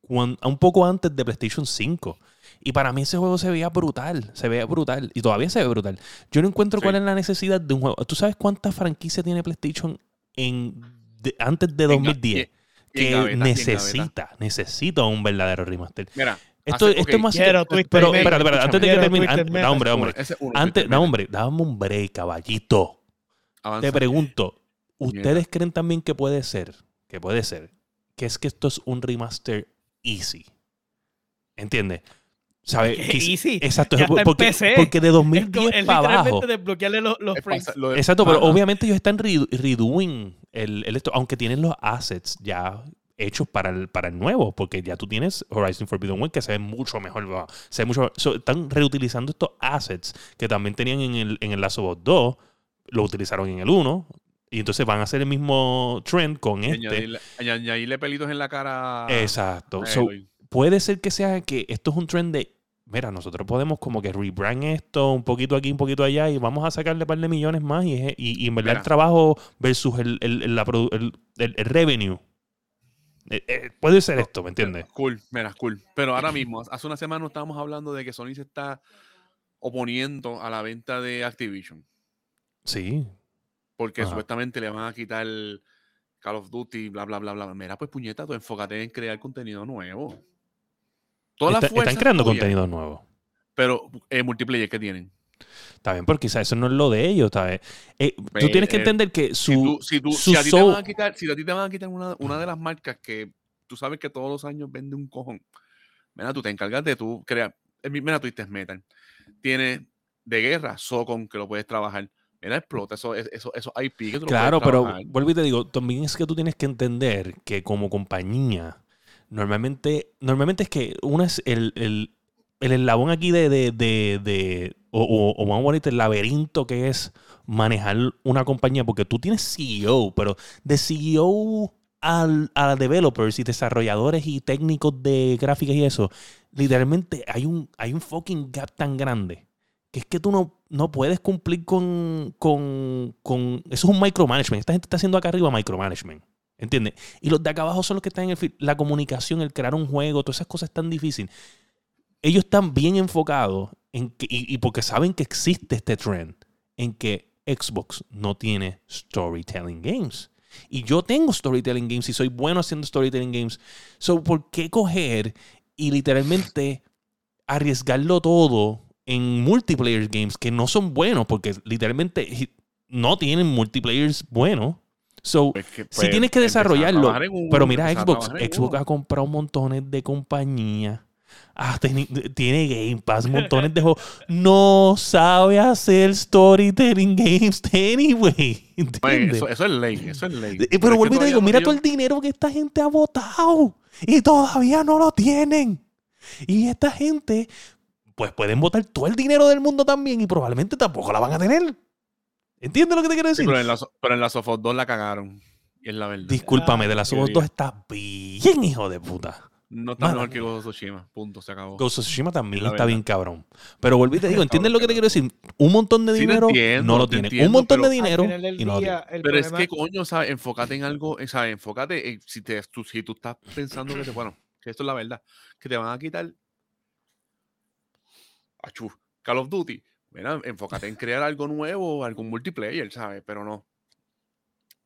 cuan- un poco antes de PlayStation 5. Y para mí ese juego se veía brutal, se veía brutal. Y todavía se ve brutal. Yo no encuentro Sí. cuál es la necesidad de un juego. ¿Tú sabes cuántas franquicias tiene PlayStation en, de- antes de En ga- 2010? y en que gaveta, necesita, necesita un verdadero remaster. Mira, Esto, hace- esto es más... Quiero pero, espérate, espérate, antes de que termine... Twisted an- no, hombre, hombre. uno, Antes, hombre, dame un break, caballito. Avanza. Te pregunto. ¿ustedes creen también que puede ser, que puede ser, que es que esto es un remaster easy? ¿Entiendes? ¿Sabes? Que Quis- easy, Exacto, ya está en porque, PC. porque de Es, como- 2010 es para abajo. literalmente desbloquearle los, los Es frames. pasa- lo de- Exacto, pero obviamente ellos están redo- redoing el, el esto, aunque tienen los assets ya hechos para el, para el nuevo, porque ya tú tienes Horizon Forbidden West que se ve mucho mejor. Se ve mucho, so, están reutilizando estos assets que también tenían en el, en el Last of Us 2, lo utilizaron en el 1, y entonces van a hacer el mismo trend con y este. añadirle, añadirle pelitos en la cara. Exacto. a So. Puede ser que sea que esto es un trend de, mira, nosotros podemos como que rebrand esto un poquito aquí, un poquito allá y vamos a sacarle un par de millones más y, y, y en verdad Mira. el trabajo versus el, el, el- la el- revenue. Eh, eh, puede ser esto, ¿me entiendes? Cool, mira, cool. Pero ahora mismo, hace una semana estábamos hablando de que Sony se está oponiendo a la venta de Activision. Sí. Porque Ajá. supuestamente le van a quitar Call of Duty, bla, bla, bla, bla. Mira, pues puñeta, tú enfócate en crear contenido nuevo. Están creando contenido nuevo. Pero el multiplayer que tienen. Está bien, porque quizás eso no es lo de ellos, ¿sabes? Eh, tú tienes que eh, entender que Si, su... tú, si, tú- su si a ti te van a quitar, si a ti te van a quitar una, una de las marcas que tú sabes que todos los años vende un cojón, mira, tú te encargas de tú crear. eh, mi- Mira, Twisted Metal. Tiene de guerra, Socon, que lo puedes trabajar. Mira, explota eso, eso, eso IP que tú lo Claro, puedes pero vuelvo y te digo, también es que tú tienes que entender que como compañía, normalmente, normalmente es que uno es el, el, el eslabón aquí de, de, de, o, o, o vamos el laberinto que es manejar una compañía, porque tú tienes CEO, pero de CEO al, a developers y desarrolladores y técnicos de gráficas y eso, literalmente hay un, hay un fucking gap tan grande que es que tú no, no puedes cumplir con, con, con... Eso es un micromanagement. Esta gente está haciendo acá arriba micromanagement. ¿Entiendes? Y los de acá abajo son los que están en el... fi- La comunicación, el crear un juego, todas esas cosas tan difíciles. Ellos están bien enfocados en y porque saben que existe este trend en que Xbox no tiene storytelling games. Y yo tengo storytelling games y soy bueno haciendo storytelling games. So, ¿por qué coger y literalmente arriesgarlo todo en multiplayer games que no son buenos? Porque literalmente no tienen multiplayers buenos. So, Pues que, si pues, tienes que desarrollarlo, pero mira, Xbox, Xbox ha comprado montones de compañías. Ah, tiene, tiene Game Pass, montones de juegos. No sabe hacer storytelling games anyway. ¿Entiendes? eso, eso es ley, eso es ley. Eh, Pero vuelvo y te digo, mira todo el dinero que esta gente ha votado y todavía no lo tienen. Y esta gente, pues pueden votar todo el dinero del mundo también y probablemente tampoco la van a tener. ¿Entiendes lo que te quiero Sí, decir? pero en la, so- pero en la Sofos 2 la cagaron. Y es la verdad. Discúlpame, de las qué Us bien. 2 está bien, hijo de puta. No está Mala mejor que. Ghost of Tsushima. Punto, se acabó. Ghost of Tsushima también La está bien cabrón. Pero volví y te digo, ¿entiendes lo que te quiero decir? Un montón de Sí, dinero entiendo, no lo tiene. Un montón de dinero y no día, Pero es que, coño, ¿sabes? Enfócate en algo, ¿sabes? Enfócate en, si, te, tú, si tú estás pensando que te, bueno, que esto es la verdad, que te van a quitar, achú, Call of Duty, mira, enfócate en crear algo nuevo, algún multiplayer, ¿sabes? Pero no.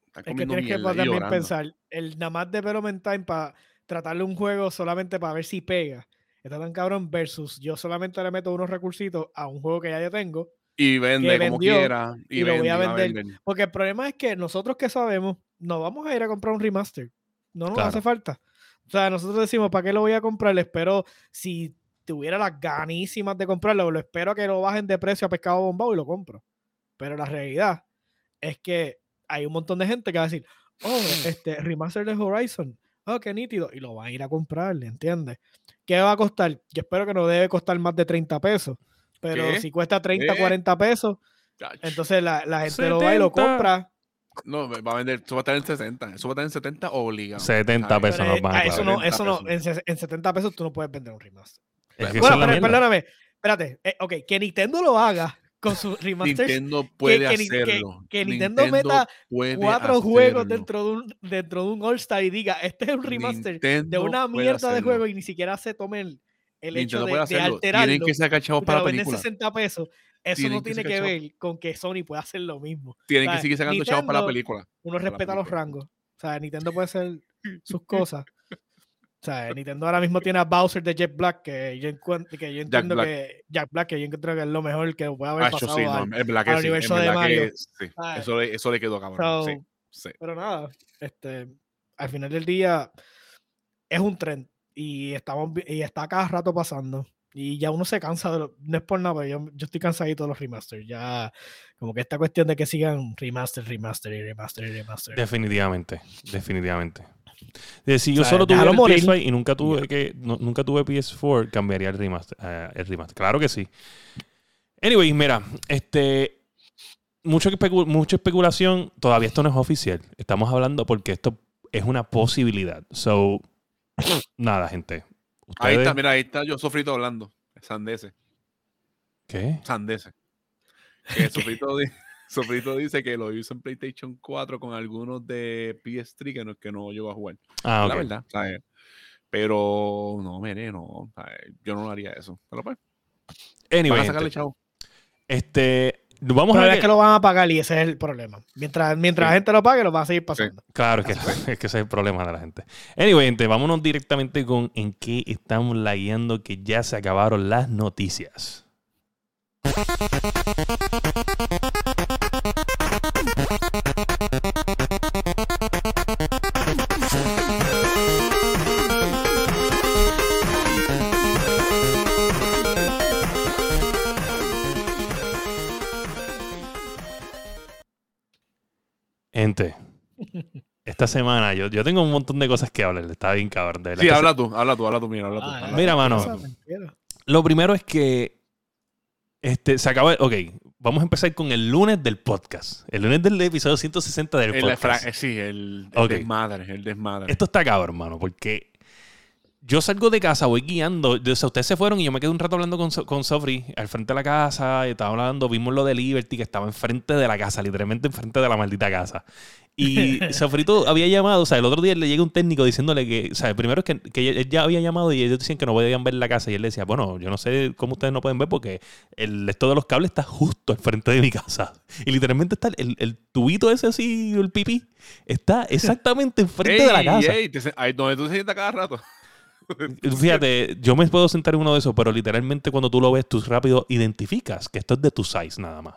Están Es que comiendo tienes que también pensar, el nada más development time para tratarle un juego solamente para ver si pega, está tan cabrón versus yo solamente le meto unos recursitos a un juego que ya yo tengo. Y vende como vendió quiera. Y, y lo voy a vender. vender. Porque el problema es que nosotros que sabemos, no vamos a ir a comprar un remaster. No nos Claro. hace falta. O sea, nosotros decimos, ¿para qué lo voy a comprar? Le espero, si tuviera las ganísimas de comprarlo, lo espero que lo bajen de precio a pescado bombado y lo compro. Pero la realidad es que hay un montón de gente que va a decir, oh, este remaster de Horizon, oh, qué nítido, y lo van a ir a comprar, ¿entiendes? ¿Qué va a costar? Yo espero que no debe costar más de 30 pesos. Pero ¿Qué? si cuesta 30, ¿Qué? 40 pesos, entonces la, la gente lo va y lo 70. compra. No, va a vender, eso va a estar en 60. Eso va a estar en 70 obligado. 70 ¿sabes? pesos. Pero, nos eh, van a ah, eso no, eso no, 70 en, se- en 70 pesos tú no puedes vender un remaster. Es que Bueno, pero, perdóname, espérate, eh, ok, que Nintendo lo haga con sus remasters, Nintendo puede que que- hacerlo. que Nintendo meta puede cuatro juegos hacerlo. dentro de un dentro de un All Star y diga, este es un remaster de Nintendo una puede mierda de juego y ni siquiera se tome el, el hecho Nintendo de, de alterarlo. Tienen que sacar chavos para la película. 60 pesos. Eso Tienen no que tiene que chavos. ver con que Sony pueda hacer lo mismo. Tienen que seguir sacando chavos para la Nintendo- película. Uno respeta los rangos. O sea, Nintendo puede hacer sus cosas. O sea, Nintendo ahora mismo tiene a Bowser de Jack Black, que yo, encuent- que yo entiendo Black. que Jack Black, que yo encuentro que es lo mejor que puede haber Ah, pasado. sí, no, al- sí. universo de que Mario. sí. Eso, le, eso le quedó cabrón. So, sí, sí. Pero nada, este, al final del día es un trend y estamos y está cada rato pasando. Y ya uno se cansa de lo- no es por nada, pero yo, yo estoy cansadito de los remasters. Ya, como que esta cuestión de que sigan remaster, remaster y remaster y remaster. Definitivamente, definitivamente. De, si yo O sea, solo déjalo el morir. PS5 y nunca tuve que no- nunca tuve PS4, cambiaría el remaster, eh, el remaster. Claro que sí. Anyway, mira, este mucho especu- mucha especulación, todavía esto no es oficial. Estamos hablando porque esto es una posibilidad. So nada, gente. Ahí está, mira, ahí está yo sofrito hablando. Sandese. ¿Qué? Sandese. Que Sofrito, Sofrito dice que lo hizo en PlayStation 4 con algunos de PS3 que no, que no llegó a jugar. Ah, La verdad, ¿sabes? Pero no, mire, no. ¿sabes? Yo no haría eso. Pero pues, van Anyway, a sacarle chavo. este vamos Pero a es ver que lo van a pagar y ese es el problema. Mientras, mientras Sí. la gente lo pague, lo van a seguir pasando. Claro, es que, es que ese es el problema de la gente. Anyway, gente, vámonos directamente con en qué estamos lagueando que ya se acabaron las noticias. Gente, esta semana yo, yo tengo un montón de cosas que hablar. Está bien cabrón. de Sí, habla tú, habla tú, habla tú, mira, habla tú. Ah, habla tú. Mira, mano. Lo primero es que este, se acaba. Ok, vamos a empezar con el lunes del podcast. El lunes del episodio 160 del El, podcast. fra- eh, sí, el, desmadre, el desmadre. Esto está cabrón, hermano, porque yo salgo de casa, voy guiando. O sea, ustedes se fueron y yo me quedé un rato hablando con, con Sofri al frente de la casa. y Estaba hablando, vimos lo de Liberty, que estaba enfrente de la casa, literalmente enfrente de la maldita casa. Y Sofrito había llamado, o sea, el otro día le llega un técnico diciéndole que, o sea, primero es que, que él ya había llamado y ellos decían que no podían ver la casa. Y él le decía, bueno, yo no sé cómo ustedes no pueden ver porque el esto de los cables está justo al frente de mi casa. Y literalmente está el, el tubito ese así, el pipí, está exactamente enfrente de la Ey, casa. ey, te se- ahí donde tú te sientas cada rato. Fíjate, yo me puedo sentar en uno de esos, pero literalmente cuando tú lo ves, tú rápido identificas que esto es de tu size nada más.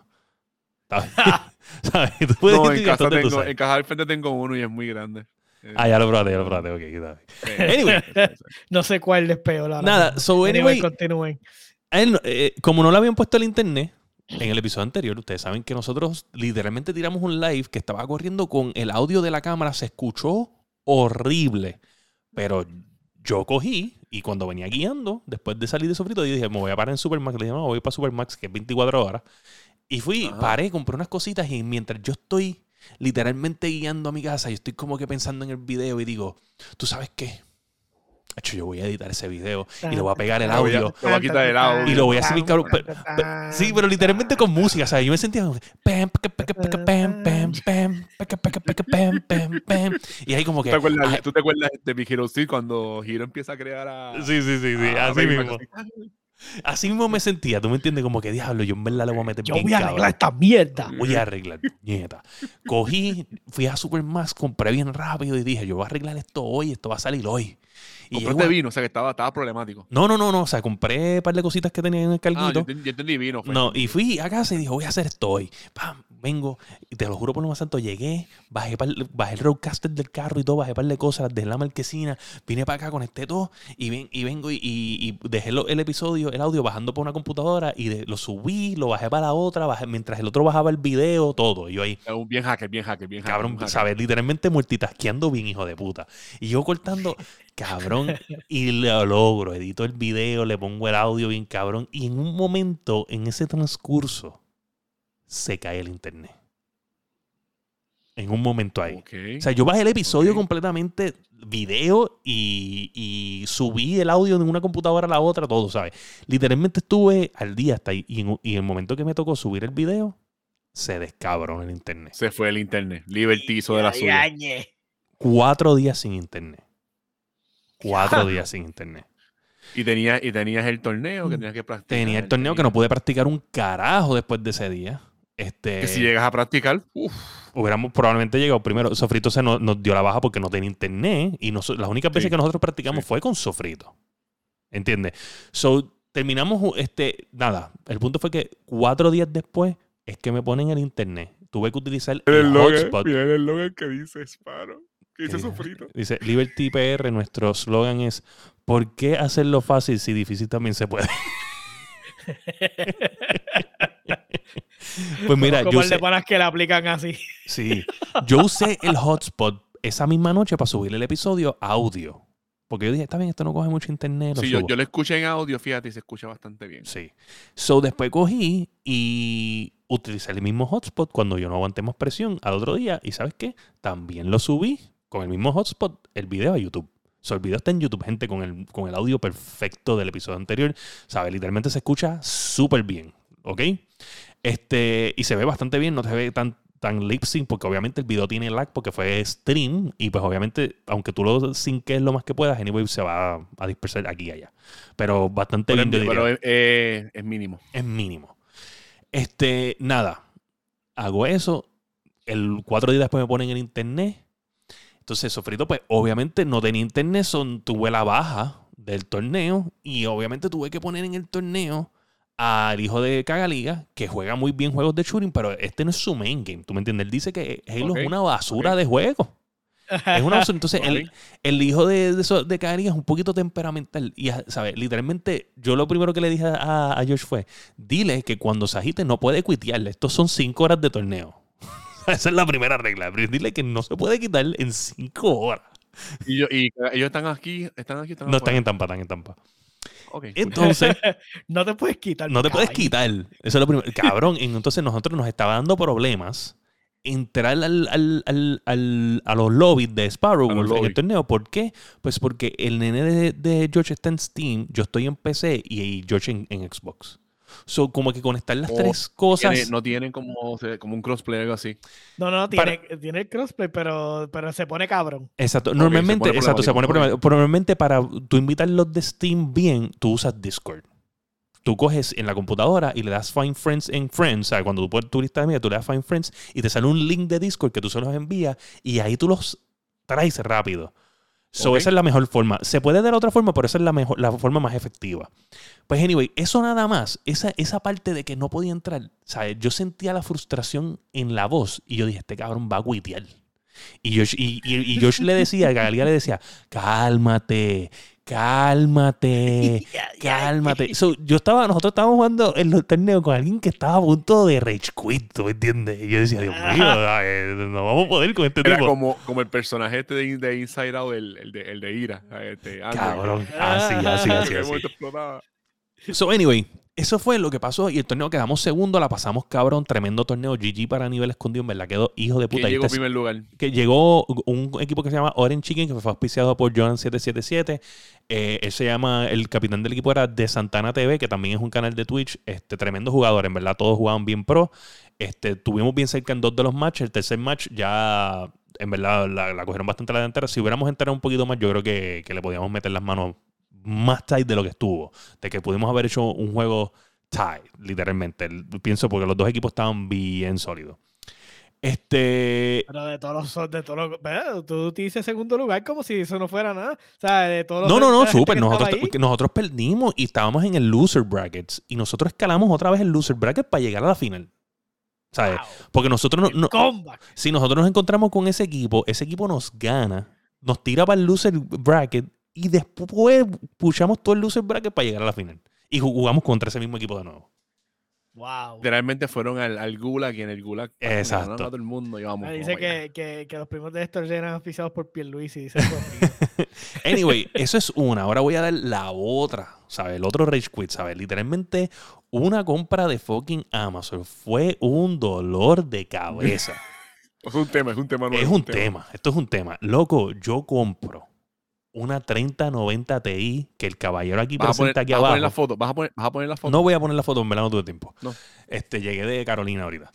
¿Sabes? Tú puedes No, en identificar que esto casa, es de tu tengo, size. en casa al frente tengo uno y es muy grande. Eh, Ah, ya lo probé, ya lo probé. Ok, está bien. eh, Anyway. No sé cuál es peor. ahora Nada, so anyway, continúen. a él, eh, como no le habían puesto el internet en el episodio anterior, ustedes saben que nosotros literalmente tiramos un live que estaba corriendo con el audio de la cámara, se escuchó horrible. Pero yo cogí y cuando venía guiando, después de salir de Sofrito, yo dije, me voy a parar en Supermax. Le dije, no, voy para Supermax, que es 24 horas. Y fui, Ajá. paré, compré unas cositas y mientras yo estoy literalmente guiando a mi casa, yo estoy como que pensando en el video y digo, ¿tú sabes qué? Hecho, yo voy a editar ese video y le voy a pegar el audio. te voy a quitar el audio. Y lo voy a hacer, cabrón. Pero- pero- sí, pero literalmente con música. O sea, yo me sentía como. Y ahí como ¿Tú que. te, acuerdas, ay, ¿Tú te acuerdas de mi Hero Steel cuando Hiro empieza a crear a. sí, sí, sí, sí. a Así mismo. así? Mismo me sentía. ¿Tú me entiendes? Como que diablo, yo en verdad le voy a meter Yo bien voy a cabrón. arreglar esta mierda. Voy a arreglar, nieta. Cogí, fui a Supermax, compré bien rápido y dije, yo voy a arreglar esto hoy, esto va a salir hoy. Y Compraste vino, o sea que estaba, estaba problemático. No, no, no, no. O sea, compré un par de cositas que tenía en el Ah, carguito. yo, enten- yo entendí vino. fue. No, y fui a casa y dije, voy a hacer esto hoy. Pam, vengo, y te lo juro por lo más santo, llegué, bajé, par- bajé el roadcaster del carro y todo, bajé un par de cosas, las dejé en la marquesina, vine para acá, conecté todo y, ven, y vengo y, y- y dejé lo- el episodio, el audio bajando por una computadora y de- lo subí, lo bajé para la otra, bajé, mientras el otro bajaba el video, todo. Y yo ahí, bien hacker, bien hacker, bien hacker. cabrón, hacker. ¿sabes? Literalmente multitasqueando bien, hijo de puta. Y yo cortando, cabrón, y lo logro, edito el video, le pongo el audio bien cabrón. Y en un momento, en ese transcurso, se cae el internet. En un momento ahí. O sea, yo bajé el episodio completamente video y, y subí el audio de una computadora a la otra, todo, ¿sabes? Literalmente estuve al día hasta ahí. Y en, y en el momento que me tocó subir el video, se descabrón el internet. Se fue el internet. Liberty hizo de la suya. Cuatro días sin internet. Cuatro días sin internet. Y tenías, y tenías el torneo que tenías que practicar. Tenía el torneo que no pude practicar un carajo después de ese día. Este, Que si llegas a practicar, uff. hubiéramos probablemente llegado primero. Sofrito se nos, nos dio la baja porque no tenía internet. Y noso- las únicas veces Sí, que nosotros practicamos sí. fue con Sofrito. ¿Entiendes? So, terminamos, este, nada. El punto fue que cuatro días después es que me ponen el internet. Tuve que utilizar el, hotspot. el logo que dice Sparo. Dice sofrito. Dice Liberty PR, nuestro slogan es ¿Por qué hacerlo fácil si difícil también se puede? pues mira, como yo el de usé, panas que le aplican así. sí, yo usé el hotspot esa misma noche para subir el episodio a audio. Porque yo dije, está bien, esto no coge mucho internet. lo Sí, yo, subo". yo lo escuché en audio, fíjate, y se escucha bastante bien. Sí. So después cogí y utilicé el mismo hotspot cuando yo no aguanté más presión al otro día. Y ¿sabes qué? También lo subí con el mismo hotspot, el video a YouTube. So, el video está en YouTube, gente, con el, con el audio perfecto del episodio anterior. ¿Sabes? Literalmente se escucha súper bien. ¿Ok? Este, y se ve bastante bien, no se ve tan, tan lip sync, porque obviamente el video tiene lag porque fue stream. Y pues obviamente, aunque tú lo synques lo más que puedas, anyway se va a, dispersar aquí y allá. Pero bastante Pero, bien, yo es, pero es mínimo. es mínimo. Este, nada. Hago eso. El cuatro días después me ponen en internet. Entonces, Sofrito, pues obviamente no tenía internet, son, tuve la baja del torneo y obviamente tuve que poner en el torneo al hijo de Cagaliga, que juega muy bien juegos de shooting, pero este no es su main game. ¿Tú me entiendes? Él dice que Halo es una basura de juego. Es una basura. Entonces, el, el hijo de, de, de Cagaliga es un poquito temperamental. Y, ¿sabes? Literalmente, yo lo primero que le dije a, a Josh fue, dile que cuando se agite no puede cuitearle. Estos son cinco horas de torneo. Esa es la primera regla. Dile que no se puede quitar en cinco horas. Y, yo, y ellos están aquí, están aquí, están No están en Tampa, están en Tampa. Entonces, no te puedes quitar. no te puedes quitar. Eso es lo primero. Cabrón, entonces nosotros nos estaba dando problemas entrar al, al- al- al- a los lobbies de Sparrow Wolf en el torneo. ¿Por qué? Pues porque el nene de, de George está en Steam, yo estoy en PC y, y George en, en Xbox. So, como que conectar las Oh, tres cosas. Tiene- no tienen como, o sea, como un crossplay o algo así. No, no, Para- tiene, tiene el crossplay, pero, pero se pone cabrón. Exacto. se Normalmente, pone exacto, se pone problemático. Normalmente para tú invitar los de Steam bien, tú usas Discord. Tú coges en la computadora y le das Find Friends en Friends. O sea, cuando tú pones tu lista de media, tú le das Find Friends y te sale un link de Discord que tú se los envías y ahí tú los traes rápido. So, esa es la mejor forma. Se puede de la otra forma, pero esa es la, mejor, la forma más efectiva. Pues, anyway, eso nada más, esa, esa parte de que no podía entrar, ¿sabes? Yo sentía la frustración en la voz y yo dije, este cabrón va a guitear. Y Josh, y, y- y Josh le decía, Galía le decía, cálmate, cálmate, cálmate. So, yo estaba, nosotros estábamos jugando el torneo con alguien que estaba a punto de rage quit, ¿tú me entiendes? Y yo decía, Dios mío, ay, no vamos a poder con este Era tipo. como, como el personaje este de, de Inside Out, el, el de, el de Ira. Este. Cabrón, así, así, así, así. explotaba. So, anyway, eso fue lo que pasó y el torneo quedamos segundo, la pasamos cabrón, tremendo torneo, GG para nivel escondido, en verdad quedó hijo de Que puta. Y llegó en primer lugar. que llegó un equipo que se llama Orange Chicken, que fue auspiciado por Joan777. Eh, él se llama, el capitán del equipo era de Santana TV, que también es un canal de Twitch. Este, tremendo jugador, en verdad, todos jugaban bien pro. Este, tuvimos bien cerca en dos de los matches. El tercer match ya, en verdad, la, la cogieron bastante a la delantera. Si hubiéramos entrado un poquito más, yo creo que, que le podíamos meter las manos más tight de lo que estuvo. De que pudimos haber hecho un juego tight, literalmente. Pienso porque los dos equipos estaban bien sólidos. Este. Pero de todos los. De todos los ¿verdad? tú te dices segundo lugar como si eso no fuera nada. O sea, de todos los. No, no, no, súper. Nosotros, nosotros perdimos y estábamos en el loser brackets. Y nosotros escalamos otra vez el loser bracket para llegar a la final. ¿Sabes? Wow, Porque nosotros no, no- si nosotros nos encontramos con ese equipo, ese equipo nos gana, nos tira para el loser bracket y después pushamos todo el loser bracket para llegar a la final. Y ju- jugamos contra ese mismo equipo de nuevo. Wow. Literalmente fueron al, al Gulag y en el Gulag Exacto. a todo el mundo. Y vamos, Ah, dice que, que, que los primos de estos eran auspiciados por Pierluisi. Dice Rodrigo. Anyway, eso es una. Ahora voy a dar la otra, ¿sabes? El otro Rage Quit, ¿sabes? Literalmente, una compra de fucking Amazon fue un dolor de cabeza. Es un tema, es un tema nuevo. es un tema. Esto es un tema. Loco, yo compro una 3090 Ti que el caballero aquí Vas a poner, presenta aquí vas a poner la abajo. foto. Vas a poner, vas a poner la foto. No voy a poner la foto, en verdad no tuve tiempo. No. Este, llegué de Carolina ahorita.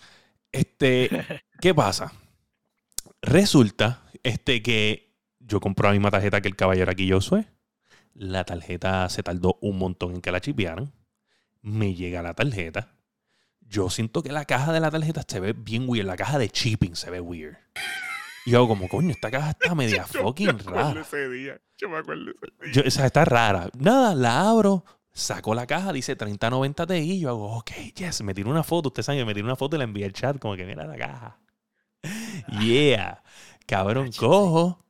Este, ¿qué pasa? Resulta este, que yo compro la misma tarjeta que el caballero aquí yo soy. La tarjeta se tardó un montón en que la chipearan. Me llega la tarjeta. Yo siento que la caja de la tarjeta se ve bien weird. La caja de shipping se ve weird. Y yo hago como, coño, esta caja está media Yo me fucking acuerdo rara. ese día. Yo me acuerdo ese día. Yo, o sea, está rara. Nada, la abro, saco la caja, dice 3090 Ti. Yo hago, ok, yes, me tiro una foto. Usted sabe, me tiro una foto y la envié al chat, como que mira la caja. Yeah. Cabrón, cojo.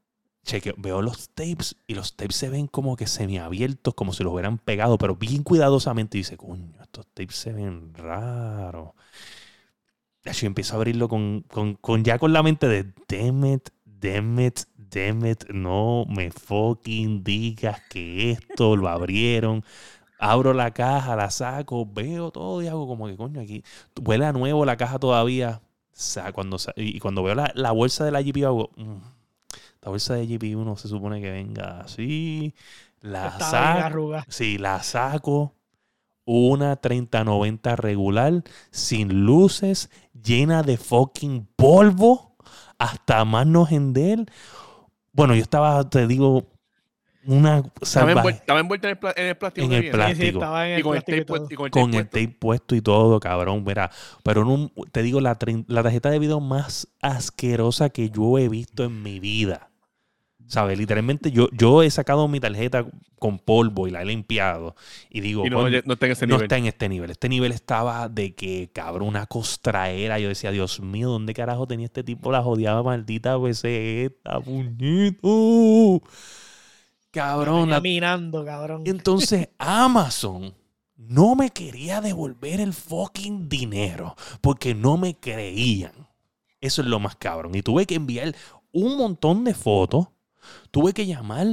Chequeo, veo los tapes y los tapes se ven como que semiabiertos, como si los hubieran pegado, pero bien cuidadosamente. Y dice, coño, estos tapes se ven raros. Yo empiezo a abrirlo con, con, con- ya con la mente de damn it, damn it, damn it, no me fucking digas que esto lo abrieron. Abro la caja, la saco, veo todo y hago como que coño aquí. Huele a nuevo la caja todavía. Cuando, y cuando veo la, la bolsa de la GPU hago, "Mm, esta bolsa de GPU no se supone que venga así. La saco. Sí, la saco. Una 3090 regular, sin luces, llena de fucking polvo, hasta manos en él. Bueno, yo estaba, te digo, una salvaje estaba envuelta en el, pla- en el plástico. En el viene. Sí, sí, plástico. estaba en Y con el y tape puesto. y con el tape con el puesto. tape puesto y todo, cabrón. Mira, pero en un, te digo, la, la tarjeta de video más asquerosa que yo he visto en mi vida. ¿Sabes? Literalmente yo, yo he sacado mi tarjeta con polvo y la he limpiado. Y digo, Y no, "Coño, no está en ese no nivel. está en este nivel. Este nivel estaba de que, cabrón, una costraera. Yo decía, Dios mío, ¿dónde carajo tenía este tipo la jodida maldita PC esta, puñito? Cabrón, Venía la- minando, cabrón. y entonces Amazon no me quería devolver el fucking dinero porque no me creían. Eso es lo más cabrón. Y tuve que enviar un montón de fotos. Tuve que llamar.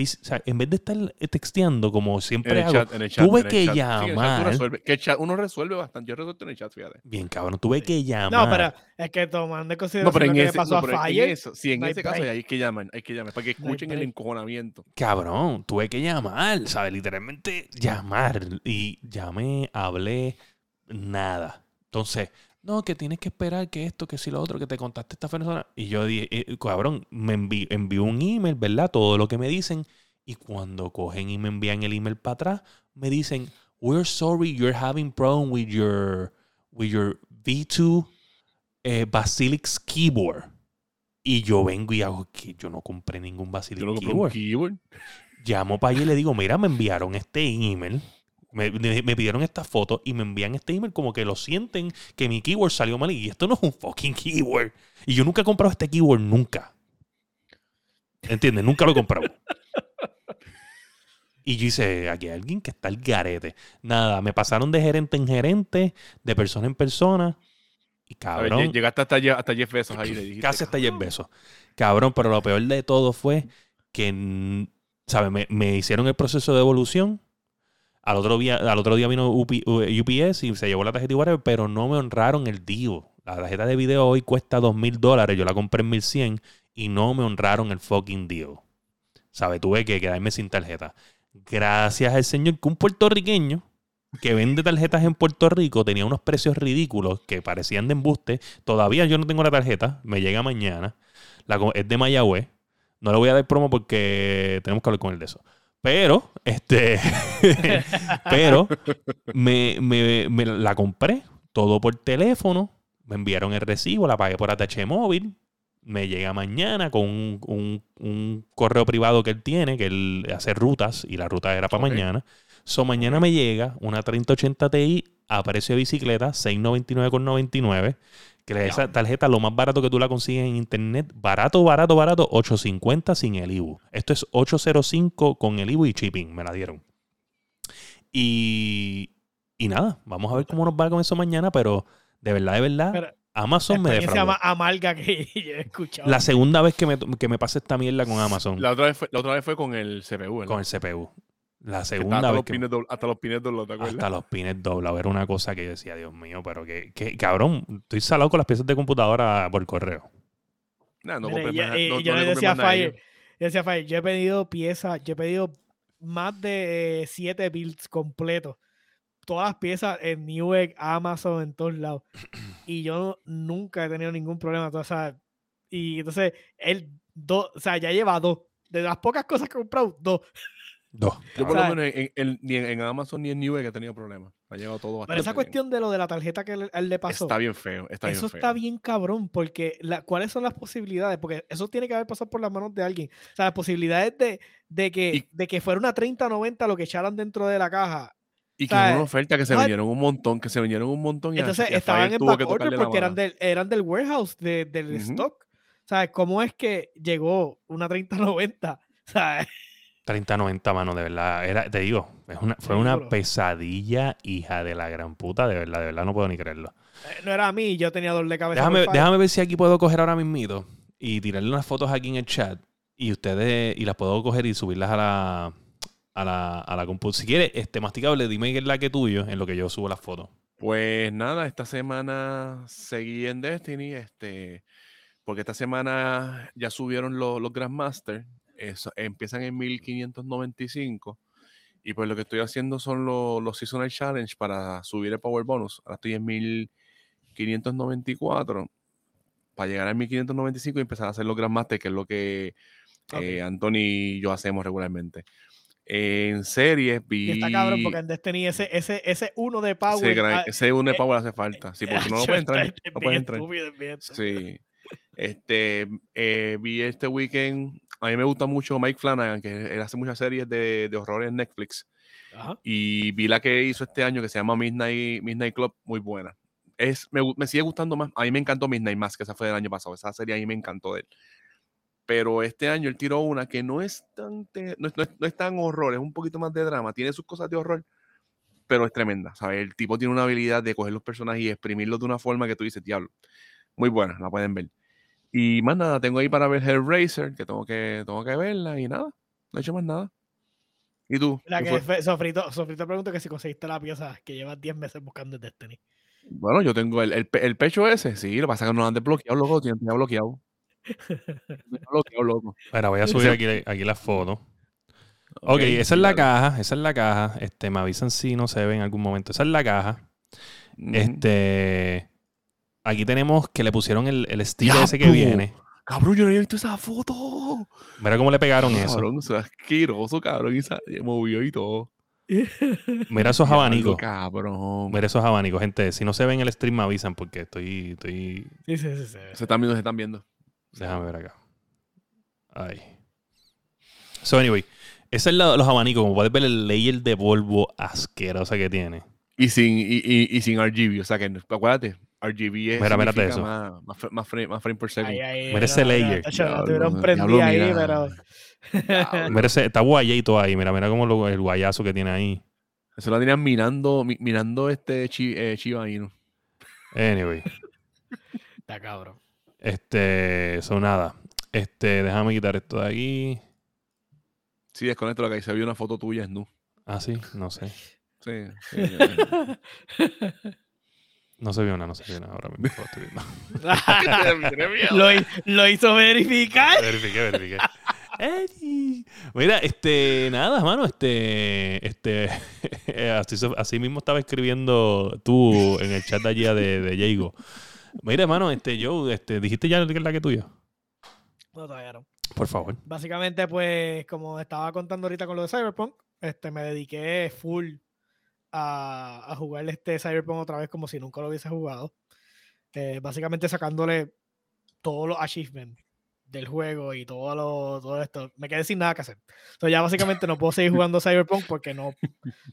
o sea, en vez de estar texteando como En siempre el hago, chat, en el chat. tuve en el que chat. Sí, en el chat tú llamar. resuelves- que el chat uno resuelve bastante. Yo resuelto en el chat, fíjate. bien cabrón, tuve que llamar. No, pero es que tomando en consideración No, pero en lo que pasó no, a pero Fire, eso, sí, en no ese caso hay que llamar, hay que llamar, para que No escuchen el encojonamiento. Cabrón, tuve que llamar, ¿sabes? Literalmente llamar. Y llamé, hablé, nada. Entonces, no, que tienes que esperar que esto, que si lo otro, que te contaste esta persona. Y yo dije, eh, cabrón, me envi- envió un email, ¿verdad? Todo lo que me dicen. Y cuando cogen y me envían el email para atrás, me dicen, we're sorry you're having problem with your, with your V2 eh, keyboard. Y yo vengo y hago que yo no compré ningún Basilix Yo lo compré keyboard un keyboard. llamo para allá y le digo, mira, me enviaron este email, me, me- me pidieron esta foto y me envían este email como que lo sienten que mi keyword salió mal y esto no es un fucking keyword. Y yo nunca he comprado este keyword, nunca. ¿Entiendes? Nunca lo he comprado. Y yo hice, aquí hay alguien que está al garete. Nada, me pasaron de gerente en gerente, de persona en persona. Y ver, cabrón, lle- llegaste hasta, Jeff- hasta Jeff Bezos ahí le dijiste. Casi hasta 10 "Cabrón". besos. Cabrón, pero lo peor de todo fue que, ¿sabes? Me, me hicieron el proceso de evolución. Al otro día, al otro día vino UP- UPS y se llevó la tarjeta y pero no me honraron el DIO. La tarjeta de video hoy cuesta dos mil dólares. Yo la compré en 1100 y no me honraron el fucking DIO. ¿Sabes? Tuve que quedarme sin tarjeta. Gracias al señor que un puertorriqueño que vende tarjetas en Puerto Rico tenía unos precios ridículos que parecían de embuste. Todavía yo no tengo la tarjeta, me llega mañana. La, es de Mayagüez. No le voy a dar promo porque tenemos que hablar con él de eso. Pero, este, pero me, me- me la compré todo por teléfono. Me enviaron el recibo, la pagué por ATH móvil. Me llega mañana con un, un- un correo privado que él tiene, que él hace rutas y la ruta era para mañana. So, mañana me llega una 3080 Ti a precio de bicicleta, 699,99. Que es esa tarjeta lo más barato que tú la consigues en internet. Barato, barato, barato, 850 sin el IBU. Esto es 805 con el IBU y shipping, me la dieron. Y, y nada, vamos a ver cómo nos va con eso mañana, pero de verdad, de verdad, Pero Amazon me defraudó. más amarga que yo he escuchado. La segunda vez que me, que me pasa esta mierda con Amazon, La otra, vez fue, la otra vez fue con el CPU, ¿verdad? con el CPU. La segunda hasta, vez los que... pines dobl- hasta los pines doblados, ¿te acuerdas? Hasta los pines doblados. Era una cosa que yo decía, Dios mío, pero que, que- cabrón, estoy salado con las piezas de computadora por correo. Nah, no Mira, compré y- más- no- yo no le decía a Fire, yo decía Fire, yo he pedido piezas, yo he pedido más de 7 builds completos. Todas las piezas en Newegg, Amazon, en todos lados. Y yo nunca he tenido ningún problema. o sea, y entonces, él, dos, o sea, ya lleva dos. De las pocas cosas que he comprado, dos. Dos. Yo por O sea, lo menos en, en- ni en, en Amazon ni en Newegg he tenido problemas. Ha llegado todo Pero esa bien. cuestión de lo de la tarjeta que él, él le pasó. Está bien feo, está eso bien feo. está bien cabrón, porque la- ¿cuáles son las posibilidades? Porque eso tiene que haber pasado por las manos de alguien. O sea, las posibilidades de, de, que, Y- de que fuera una 30-90 lo que echaran dentro de la caja. Y que o sea, hubo una oferta que se what? vendieron un montón, que se vendieron un montón. Y a- Entonces estaban en tuvo que back order porque eran del, eran del warehouse, de- del stock. ¿Sabes? ¿Cómo es que llegó una 30-90? ¿Sabes? 30-90, mano, de verdad. Era, te digo, es una, fue una pesadilla, hija de la gran puta, de verdad, de verdad, no puedo ni creerlo. Eh, No era a mí, yo tenía dolor de cabeza. Déjame, déjame ver si aquí puedo coger ahora mismito y tirarle unas fotos aquí en el chat y ustedes, y las puedo coger y subirlas a la, a la, a la compu. Si quieres, este, masticable, dime qué es la que tuyo en lo que yo subo las fotos. Pues nada, esta semana seguí en Destiny, este, porque esta semana ya subieron los, los Grandmaster, empiezan en 1595, y pues lo que estoy haciendo son los, los Seasonal Challenge para subir el Power Bonus. Ahora estoy en 1594, para llegar a 1595 y empezar a hacer los Grandmaster, que es lo que Ok. eh, Anthony y yo hacemos regularmente. En series vi... Y está cabrón porque en Destiny ese, ese, ese uno de Power. Ese, gran- ah, ese uno de eh, Power hace falta. Sí, porque no, no Acho, puede entrar. No puede bien entrar. estúpido. Sí. Este, eh, vi este weekend. A mí me gusta mucho Mike Flanagan, que él hace muchas series de, de horror en Netflix. Ajá. Y vi la que hizo este año que se llama Midnight, Midnight Club, muy buena. Es, me, me sigue gustando más. A mí me encantó Midnight más, que esa fue del año pasado. Esa serie a mí me encantó de él. Pero este año él tiró una que no es tan, te- no, no es- no es tan horror, es un poquito más de drama. Tiene sus cosas de horror, pero es tremenda. ¿sabes? El tipo tiene una habilidad de coger los personajes y exprimirlos de una forma que tú dices, diablo. Muy buena, la pueden ver. Y más nada, tengo ahí para ver Hellraiser, que tengo que, tengo que verla y nada. No he hecho más nada. ¿Y tú? La ¿Qué que fue? Sofrito, Sofrito pregunta que si conseguiste la pieza que llevas 10 meses buscando en Destiny. Bueno, yo tengo el, el, pe- el pecho ese, sí, lo pasa que no lo han desbloqueado, loco, tiene tenía bloqueado. Bloqueado, loco. Mira, voy a subir aquí, aquí las fotos. Ok, esa es la caja. caja, esa es la caja. Este, me avisan si no se ve en algún momento. Esa es la caja. Este, aquí tenemos que le pusieron el, el sticker ese que viene. Cabrón, yo no había visto esa foto. Mira cómo le pegaron eso. Cabrón, eso es asqueroso, cabrón. Y se movió y todo. Mira esos abanicos. Cabrón. Mira esos abanicos, gente. Si no se ve en el stream, me avisan porque estoy. estoy... Sí, sí, sí. sí. Se están viendo, se están viendo. Déjame ver acá. Ahí. So, anyway. Ese es la- los abanicos. Como puedes ver, el layer de polvo asquerosa que tiene. Y sin, y, y, y sin RGB. O sea que, acuérdate, RGB es Mira, significa eso. Más, más, más frame, más frame per second. Ahí, ahí, Mira ese no, no, layer. no tuvieron ahí, mira. pero. Mira, ese, está guayito ahí. Mira, mira cómo lo- el guayazo que tiene ahí. Eso lo tenían minando, mi- minando este chi, eh, Chiba Inu. Anyway. Está cabrón. Este. Eso nada. Este, déjame quitar esto de aquí. Sí, desconecto lo que ahí se vio una foto tuya, es nu. Ah, sí, no sé. Sí, sí. No se vio nada, no se vio nada. Ahora mismo lo estoy viendo. lo, hi- lo hizo verificar. verifiqué, verifiqué. Eddie. Mira, este, nada, mano, este, este, así, se- así mismo estaba escribiendo tú en el chat de allí de, de Diego. Mira, hermano, este, Joe, este, dijiste ya que es la que tuya. No, todavía no. Por favor. Básicamente, pues, como estaba contando ahorita con lo de Cyberpunk, este, me dediqué full a, a jugar este Cyberpunk otra vez como si nunca lo hubiese jugado. Eh, básicamente sacándole todos los achievements del juego y todo, lo, todo esto. Me quedé sin nada que hacer. Entonces ya básicamente no puedo seguir jugando Cyberpunk porque no,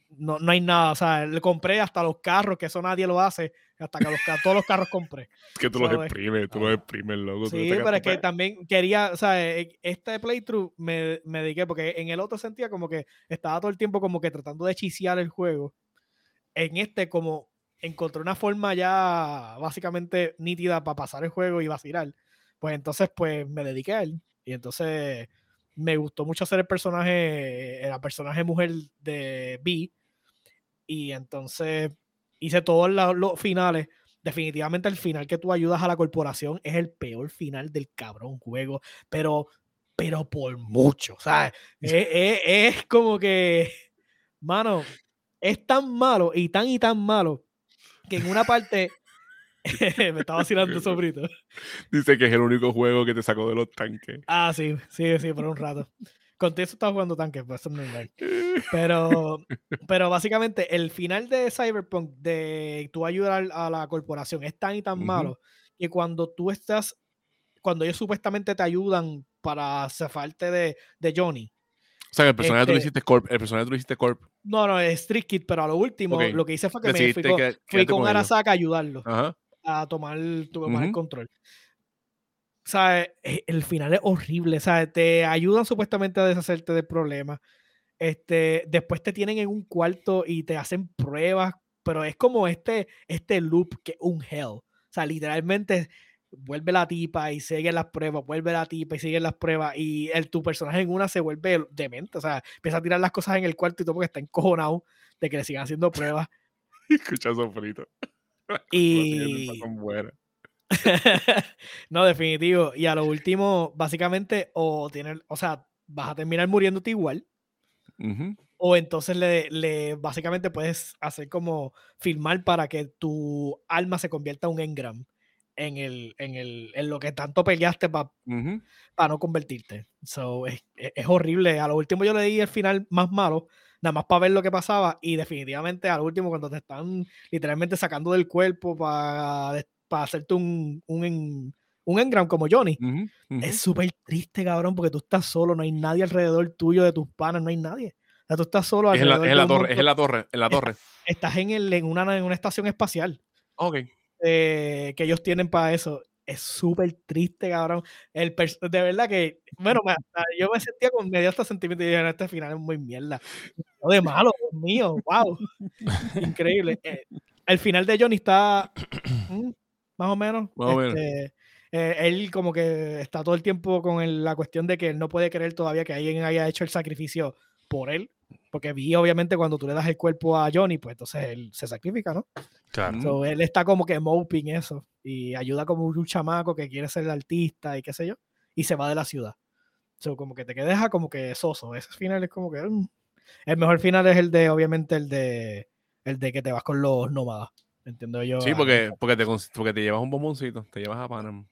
no, no hay nada. O sea, le compré hasta los carros, que eso nadie lo hace. Hasta que los, todos los carros compré. que tú los los exprimes, tú los exprimes, loco. Sí, pero es que también quería, o sea, eh, este playthrough me, me dediqué porque en el otro sentía como que estaba todo el tiempo como que tratando de chisear el juego. En este como encontré una forma ya básicamente nítida para pasar el juego y vacilar. Pues entonces pues me dediqué a él. Y entonces me gustó mucho hacer el personaje, el personaje mujer de B. Y entonces hice todos la- los finales definitivamente el final que tú ayudas a la corporación es el peor final del cabrón juego, pero, pero por mucho, ¿sabes? es, es- es como que, mano, es tan malo y tan y tan malo que en una parte me estaba vacilando sobrito. Dice que es el único juego que te sacó de los tanques. Ah, sí, sí, sí, por un rato. Contigo estaba jugando tanques, pues eso no es. Pero, pero básicamente el final de Cyberpunk de tú ayudar a la corporación es tan y tan malo que cuando tú estás, cuando ellos supuestamente te ayudan para zafarte de, de Johnny. O sea, que el personaje tú lo Este- hiciste corp. El personaje tú lo hiciste corp. No, no, es Street Kid, pero a lo último Ok. lo que hice fue que me fui Decidiste con, que- fui con con. Arasaka a ayudarlo Ajá. a tomar, tomar el Ujú. control. O sea, e- el final es horrible. Sea, te ayudan supuestamente a deshacerte del problema. Este, después te tienen en un cuarto y te hacen pruebas, pero es como este, este loop que un hell. O sea, literalmente vuelve la tipa y sigue las pruebas, vuelve la tipa y sigue las pruebas y el, tu personaje en una se vuelve demente. O sea, empieza a tirar las cosas en el cuarto y todo porque está encojonado de que le sigan haciendo pruebas. Escucha sofrito. Y, no, definitivo. Y a lo último, básicamente, o tiene, o sea, vas a terminar muriéndote igual, o entonces le, le básicamente puedes hacer como filmar para que tu alma se convierta en un engram en el, en el, en lo que tanto peleaste para Ujú. no convertirte. So, es, es- es horrible. A lo último yo le di el final más malo, nada más para ver lo que pasaba, y definitivamente a lo último cuando te están literalmente sacando del cuerpo para, para hacerte un, un, un engram como Johnny. Ujú. Ujú. Es súper triste, cabrón, porque tú estás solo, no hay nadie alrededor tuyo de tus panas, no hay nadie. O sea, tú estás solo Es en la, es la torre, es en la torre, en la torre. Estás en, el, en, una, en una estación espacial Ok. Eh, que ellos tienen para eso. Es súper triste, cabrón. El de verdad que, bueno, me- yo me sentía con medio hasta sentimiento y dije, "No, este final es muy mierda. No de malo, Dios mío, wow. Increíble. Eh, el final de Johnny está. mm, más o menos. Más o menos. Este, eh, él como que está todo el tiempo con el- la cuestión de que él no puede creer todavía que alguien haya hecho el sacrificio por él. Porque vi, obviamente, cuando tú le das el cuerpo a Johnny, pues entonces él se sacrifica, ¿no? Claro. So, él está como que moping eso y ayuda como un chamaco que quiere ser artista y qué sé yo, y se va de la ciudad. So, como que te deja como que soso. Ese final es como que. mm. El mejor final es el de, obviamente, el de el de que te vas con los nómadas. Entiendo yo. Sí, porque, porque, te, porque te llevas un bomboncito, te llevas a Panam.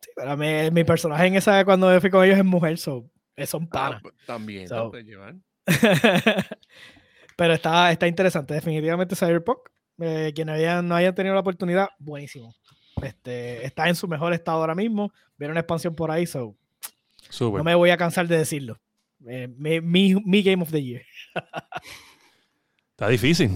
sí, pero mi, mi personaje en esa cuando yo fui con ellos es mujer, so, eh, son Ah, panas. pues, también te So- puedes llevar. pero está, está interesante, definitivamente Cyberpunk. Eh, quienes hayan- no hayan tenido la oportunidad, buenísimo. Este, está en su mejor estado ahora mismo. Viene una expansión por ahí, so Súper. No me voy a cansar de decirlo. Eh, mi, mi- mi Game of the Year. Está difícil.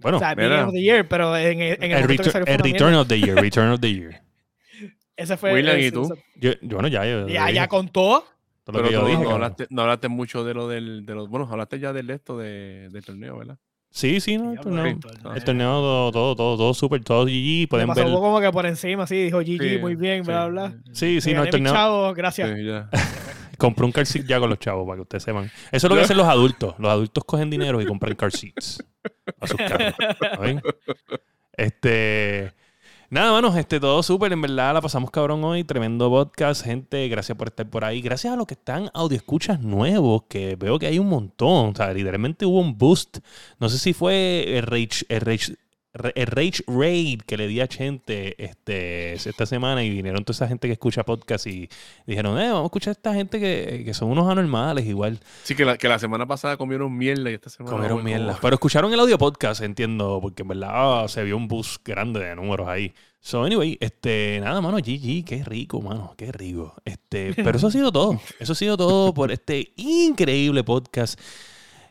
Bueno, o sea, mi mira. Game of the Year, pero en, el- en el, el, retur- el Return of the Year. Return of the Year. Ese fue. William, ¿y ese- tú? Yo, yo, bueno, ya. Yo, ya, ya contó. todo lo Pero que yo no, dije. no hablaste, no hablaste mucho de lo del, de los, bueno, hablaste ya del esto de, del torneo, ¿verdad? Sí, sí, no, el torneo. entonces, El torneo, todo, todo, todo, todo súper, todo GG. Pueden pasó ver. como que por encima, sí, dijo GG, Sí, muy bien, sí, bla, bla. Sí, sí, Me no, el torneo. chavos, gracias. Sí, ya. Compré un car seat ya con los chavos para que ustedes sepan. Eso es lo que hacen los adultos. Los adultos cogen dinero y compran car seats a sus carros. ¿saben? Este. Nada, manos, este, todo súper. En verdad la pasamos cabrón hoy. Tremendo podcast, gente. Gracias por estar por ahí. Gracias a los que están escuchas nuevos, que veo que hay un montón. O sea, literalmente hubo un boost. No sé si fue el Rage, el el Rage Raid que le di a gente este, esta semana y vinieron toda esa gente que escucha podcast y dijeron, eh, vamos a escuchar a esta gente que, que son unos anormales igual. Sí, que la, que la semana pasada comieron mierda y esta semana. Comieron como- mierda. Pero escucharon el audio podcast, entiendo, porque en verdad ah, se vio un boost grande de números ahí. So, anyway, este, nada, mano, GG, qué rico, mano, qué rico. Este, pero eso ha sido todo. Eso ha sido todo por este increíble podcast.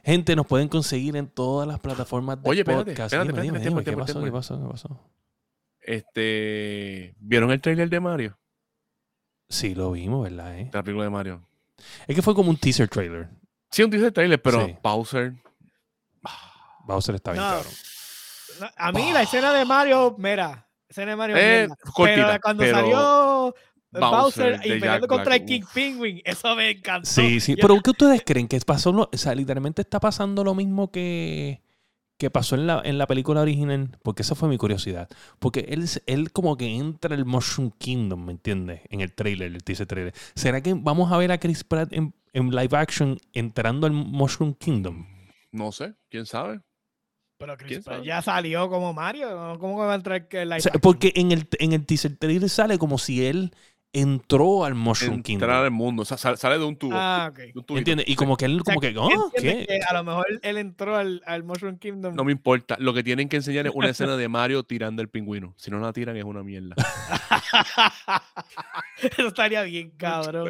Gente, nos pueden conseguir en todas las plataformas de Oye, espérate, podcast. espérate, Dime, dime, espérate, dime, ¿qué pasó? ¿Qué pasó? ¿Qué pasó? Este, ¿Vieron el trailer de Mario? Sí, lo vimos, ¿verdad? eh? De la película de Mario. Es que fue como un teaser trailer. Sí, un teaser trailer, pero Sí. Bowser. Bowser está bien No. cabrón. No, A mí la escena de Mario, mira, escena de Mario, Eh, cortita, pero cuando pero salió Bowser y peleando contra el King uf. Penguin, eso me encantó. Sí, sí. Pero ¿qué ustedes creen? ¿Que pasó? lo- o sea, literalmente está pasando lo mismo que, que pasó en la, en la película original. Porque esa fue mi curiosidad. Porque él, él como que entra al Mushroom Kingdom, ¿me entiendes? En el trailer, el teaser trailer. ¿Será que vamos a ver a Chris Pratt en, en live action entrando al Mushroom Kingdom? No sé, quién sabe. Pero Chris ¿Quién Pratt ya salió como Mario. ¿Cómo que va a entrar que live O sea, action? porque en el, en el teaser trailer sale como si él entró al Mushroom Entrar Kingdom. al mundo. O sea, sale, sale de un tubo. Ah, ok. ¿Entiendes? Y como que él, O sea, como que, ¿qué oh? ¿qué? Que a lo mejor él entró al, al Mushroom Kingdom. No me importa. Lo que tienen que enseñar es una escena de Mario tirando el pingüino. Si no la tiran es una mierda. Eso estaría bien, cabrón.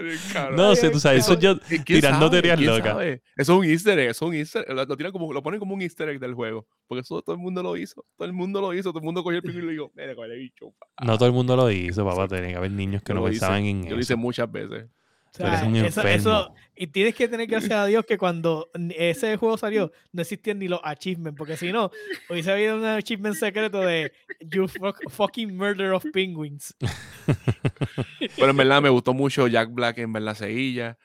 No sé, tú sabes, eso yo ¿Y quién tirando sabe? teorías ¿Quién locas. Eso es un easter egg, eso es un easter egg. Lo, lo tiran como, lo ponen como un easter egg del juego. Porque eso todo el mundo lo hizo. Todo el mundo lo hizo. Todo el mundo cogió el pingüino y le dijo, mira, coge el bicho. pa". No todo el mundo lo hizo, papá. Tenía que haber niños que no lo hice, pensaban en Yo lo hice muchas veces. O Tú eres sea, un eso- y tienes que tener gracias a Dios que cuando ese juego salió no existían ni los achievements, porque si no, hubiese habido un achievement secreto de You fuck- fucking murder of penguins. Pero en verdad me gustó mucho Jack Black en verdad Sevilla.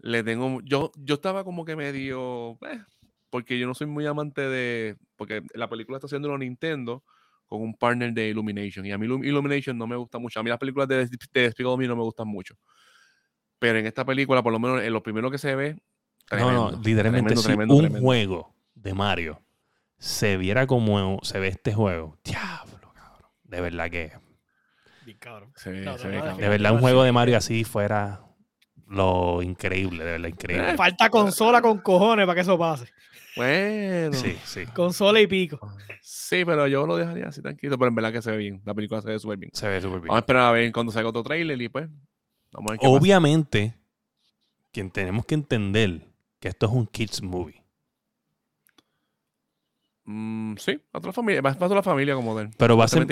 Le tengo. Yo, yo estaba como que medio. eh, porque yo no soy muy amante de. Porque la película está haciendo Nintendo con un partner de Illumination. Y a mí Illum- Illumination no me gusta mucho. A mí las películas de, de Despicable Me no me gustan mucho. Pero en esta película, por lo menos en lo primero que se ve. no, no, tremendo, literalmente tremendo, si tremendo, un tremendo. juego de Mario se viera como se ve este juego, diablo, cabrón. De verdad que, Bien cabrón. Se ve- No, se no, ve no, cabrón. de verdad un juego de Mario así fuera lo increíble, de verdad increíble. Falta consola con cojones para que eso pase. Bueno. Sí, sí. Consola y pico. Sí, pero yo lo dejaría así tranquilo. Pero en verdad que se ve bien. La película se ve súper bien. Se ve súper bien. Vamos a esperar a ver cuando salga otro trailer y pues. Vamos a ver qué pasa. Obviamente, quien tenemos que entender que esto es un kids movie. Mm, sí, a toda la familia. Va para toda la familia como tal. Pero va a ser.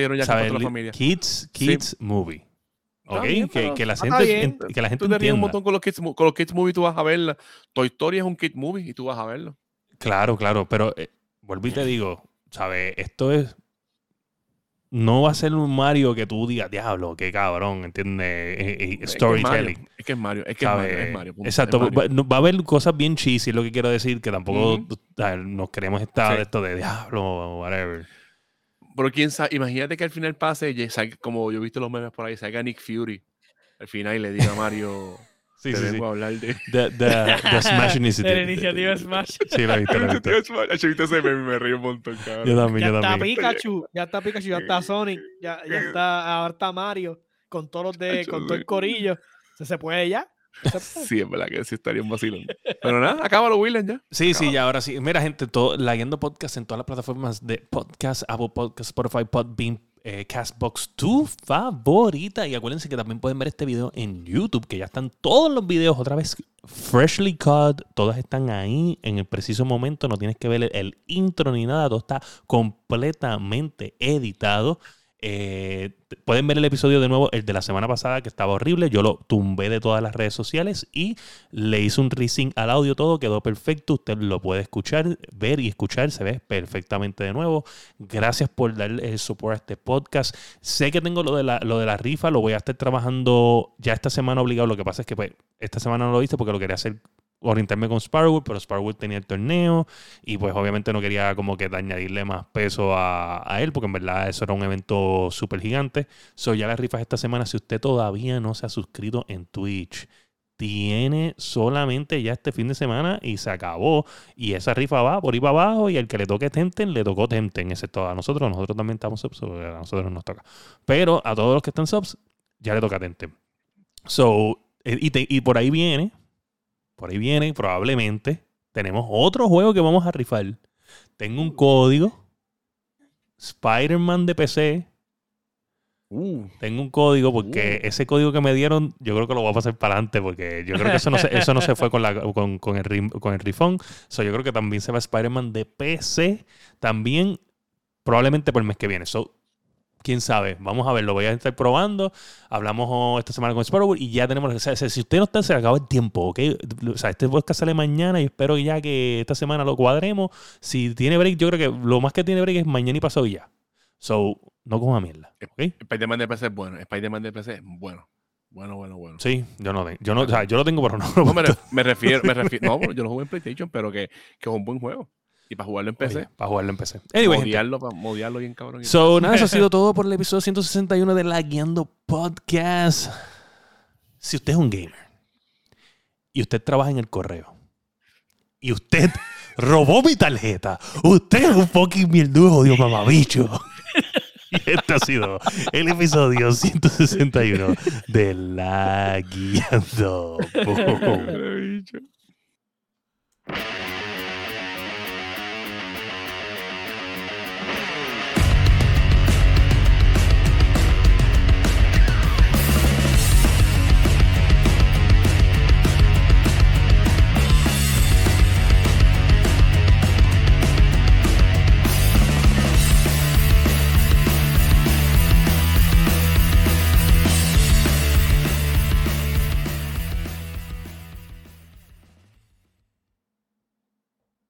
Kids, kids movie. ¿Ok? bien, que, que la gente, que la gente Tú te ríes un entienda. montón con los, kids, con los Kids Movie, tú vas a verla. Toy Story es un Kid Movie y tú vas a verlo. Claro, claro, pero eh, vuelvo y te digo, ¿sabes? Esto es no va a ser un Mario que tú digas, diablo, qué cabrón, ¿entiendes? Eh, eh, storytelling. Es que es Mario. Es que es. Mario. Es Mario punto, Exacto. es Mario. Va, va a haber cosas bien cheesy, es lo que quiero decir, que tampoco o sea, nos queremos estar Sí. de esto de diablo, whatever. Pero quién sabe, imagínate que al final pase, y salga- como yo he visto los memes por ahí, salga Nick Fury al final y le diga a Mario, Sí, te sí, sí. vengo a hablar de... The, the, the Smash De Initiative. la iniciativa Smash. Sí, he visto, lo he visto. Yo viste ese meme y me río un montón, cabrón. Yo también, Ya yo está también. Pikachu, ya está Pikachu, ya está Sonic, ya, ya está, ahora está Mario, con todos los de, con todo el corillo. Se, se puede ya. Sí, es verdad que sí estaría un vacilón. Pero nada, acábalo, William, ya. Sí, sí, ya ahora sí. Mira, gente, todo, Laguiendo Podcast en todas las plataformas de podcast, Apple Podcast, Spotify, Podbean, eh, Castbox, tu favorita. Y acuérdense que también pueden ver este video en YouTube, que ya están todos los videos otra vez freshly cut. Todas están ahí en el preciso momento. No tienes que ver el, el intro ni nada. Todo está completamente editado. Eh, pueden ver el episodio de nuevo, el de la semana pasada, que estaba horrible. Yo lo tumbé de todas las redes sociales y le hice un resync al audio, todo quedó perfecto. Usted lo puede escuchar, ver y escuchar, se ve perfectamente de nuevo. Gracias por darle el support a este podcast. Sé que tengo lo de la, lo de la rifa, lo voy a estar trabajando ya esta semana obligado. Lo que pasa es que pues, esta semana no lo hice porque lo quería hacer orientarme con Sparrow, pero Sparrow tenía el torneo y pues obviamente no quería como que añadirle más peso a, él porque en verdad eso era un evento súper gigante. So ya las rifas esta semana, si usted todavía no se ha suscrito en Twitch, tiene solamente ya este fin de semana y se acabó. Y esa rifa va por ahí para abajo y el que le toque Temten, le tocó Temten, excepto a nosotros. Nosotros también estamos subs, a nosotros nos toca. Pero a todos los que están subs, ya le toca Temten. So, eh, y, te- y por ahí viene, por ahí viene, probablemente, tenemos otro juego que vamos a rifar. Tengo un código, Spider-Man de PC, Uh, tengo un código porque Uh. ese código que me dieron, yo creo que lo voy a pasar para adelante porque yo creo que eso no se, eso no se fue con, la, con, con el, con el rifón. So, yo creo que también se va Spider-Man de PC también probablemente por el mes que viene. So, quién sabe, vamos a ver, lo voy a estar probando. Hablamos oh, esta semana con Sparrow y ya tenemos. o sea, si usted no está, se le acaba el tiempo, ¿ok? O sea, este podcast sale mañana y espero ya que esta semana lo cuadremos. Si tiene break, yo creo que lo más que tiene break es mañana y pasado y ya. So, no coma mierda, ¿ok? Spider-Man de PC es bueno. Spider-Man de PC es bueno. Bueno, bueno, bueno. Sí, yo no, yo no, o sea, yo lo tengo, pero no No, me, me refiero, me refiero. No, yo lo jugué en PlayStation, pero que, que es un buen juego. Y para jugarlo en PC, Oye, para jugarlo en PC. Anyway, gente. modiarlo, para modiarlo bien cabrón. So, nada, eso ha sido todo por el episodio 161 de La Guiando Podcast. Si usted es un gamer y usted trabaja en el correo y usted robó mi tarjeta, usted es un fucking mierdujo, Dios mamabicho. Y este ha sido el episodio 161 de La Guiando. Bicho.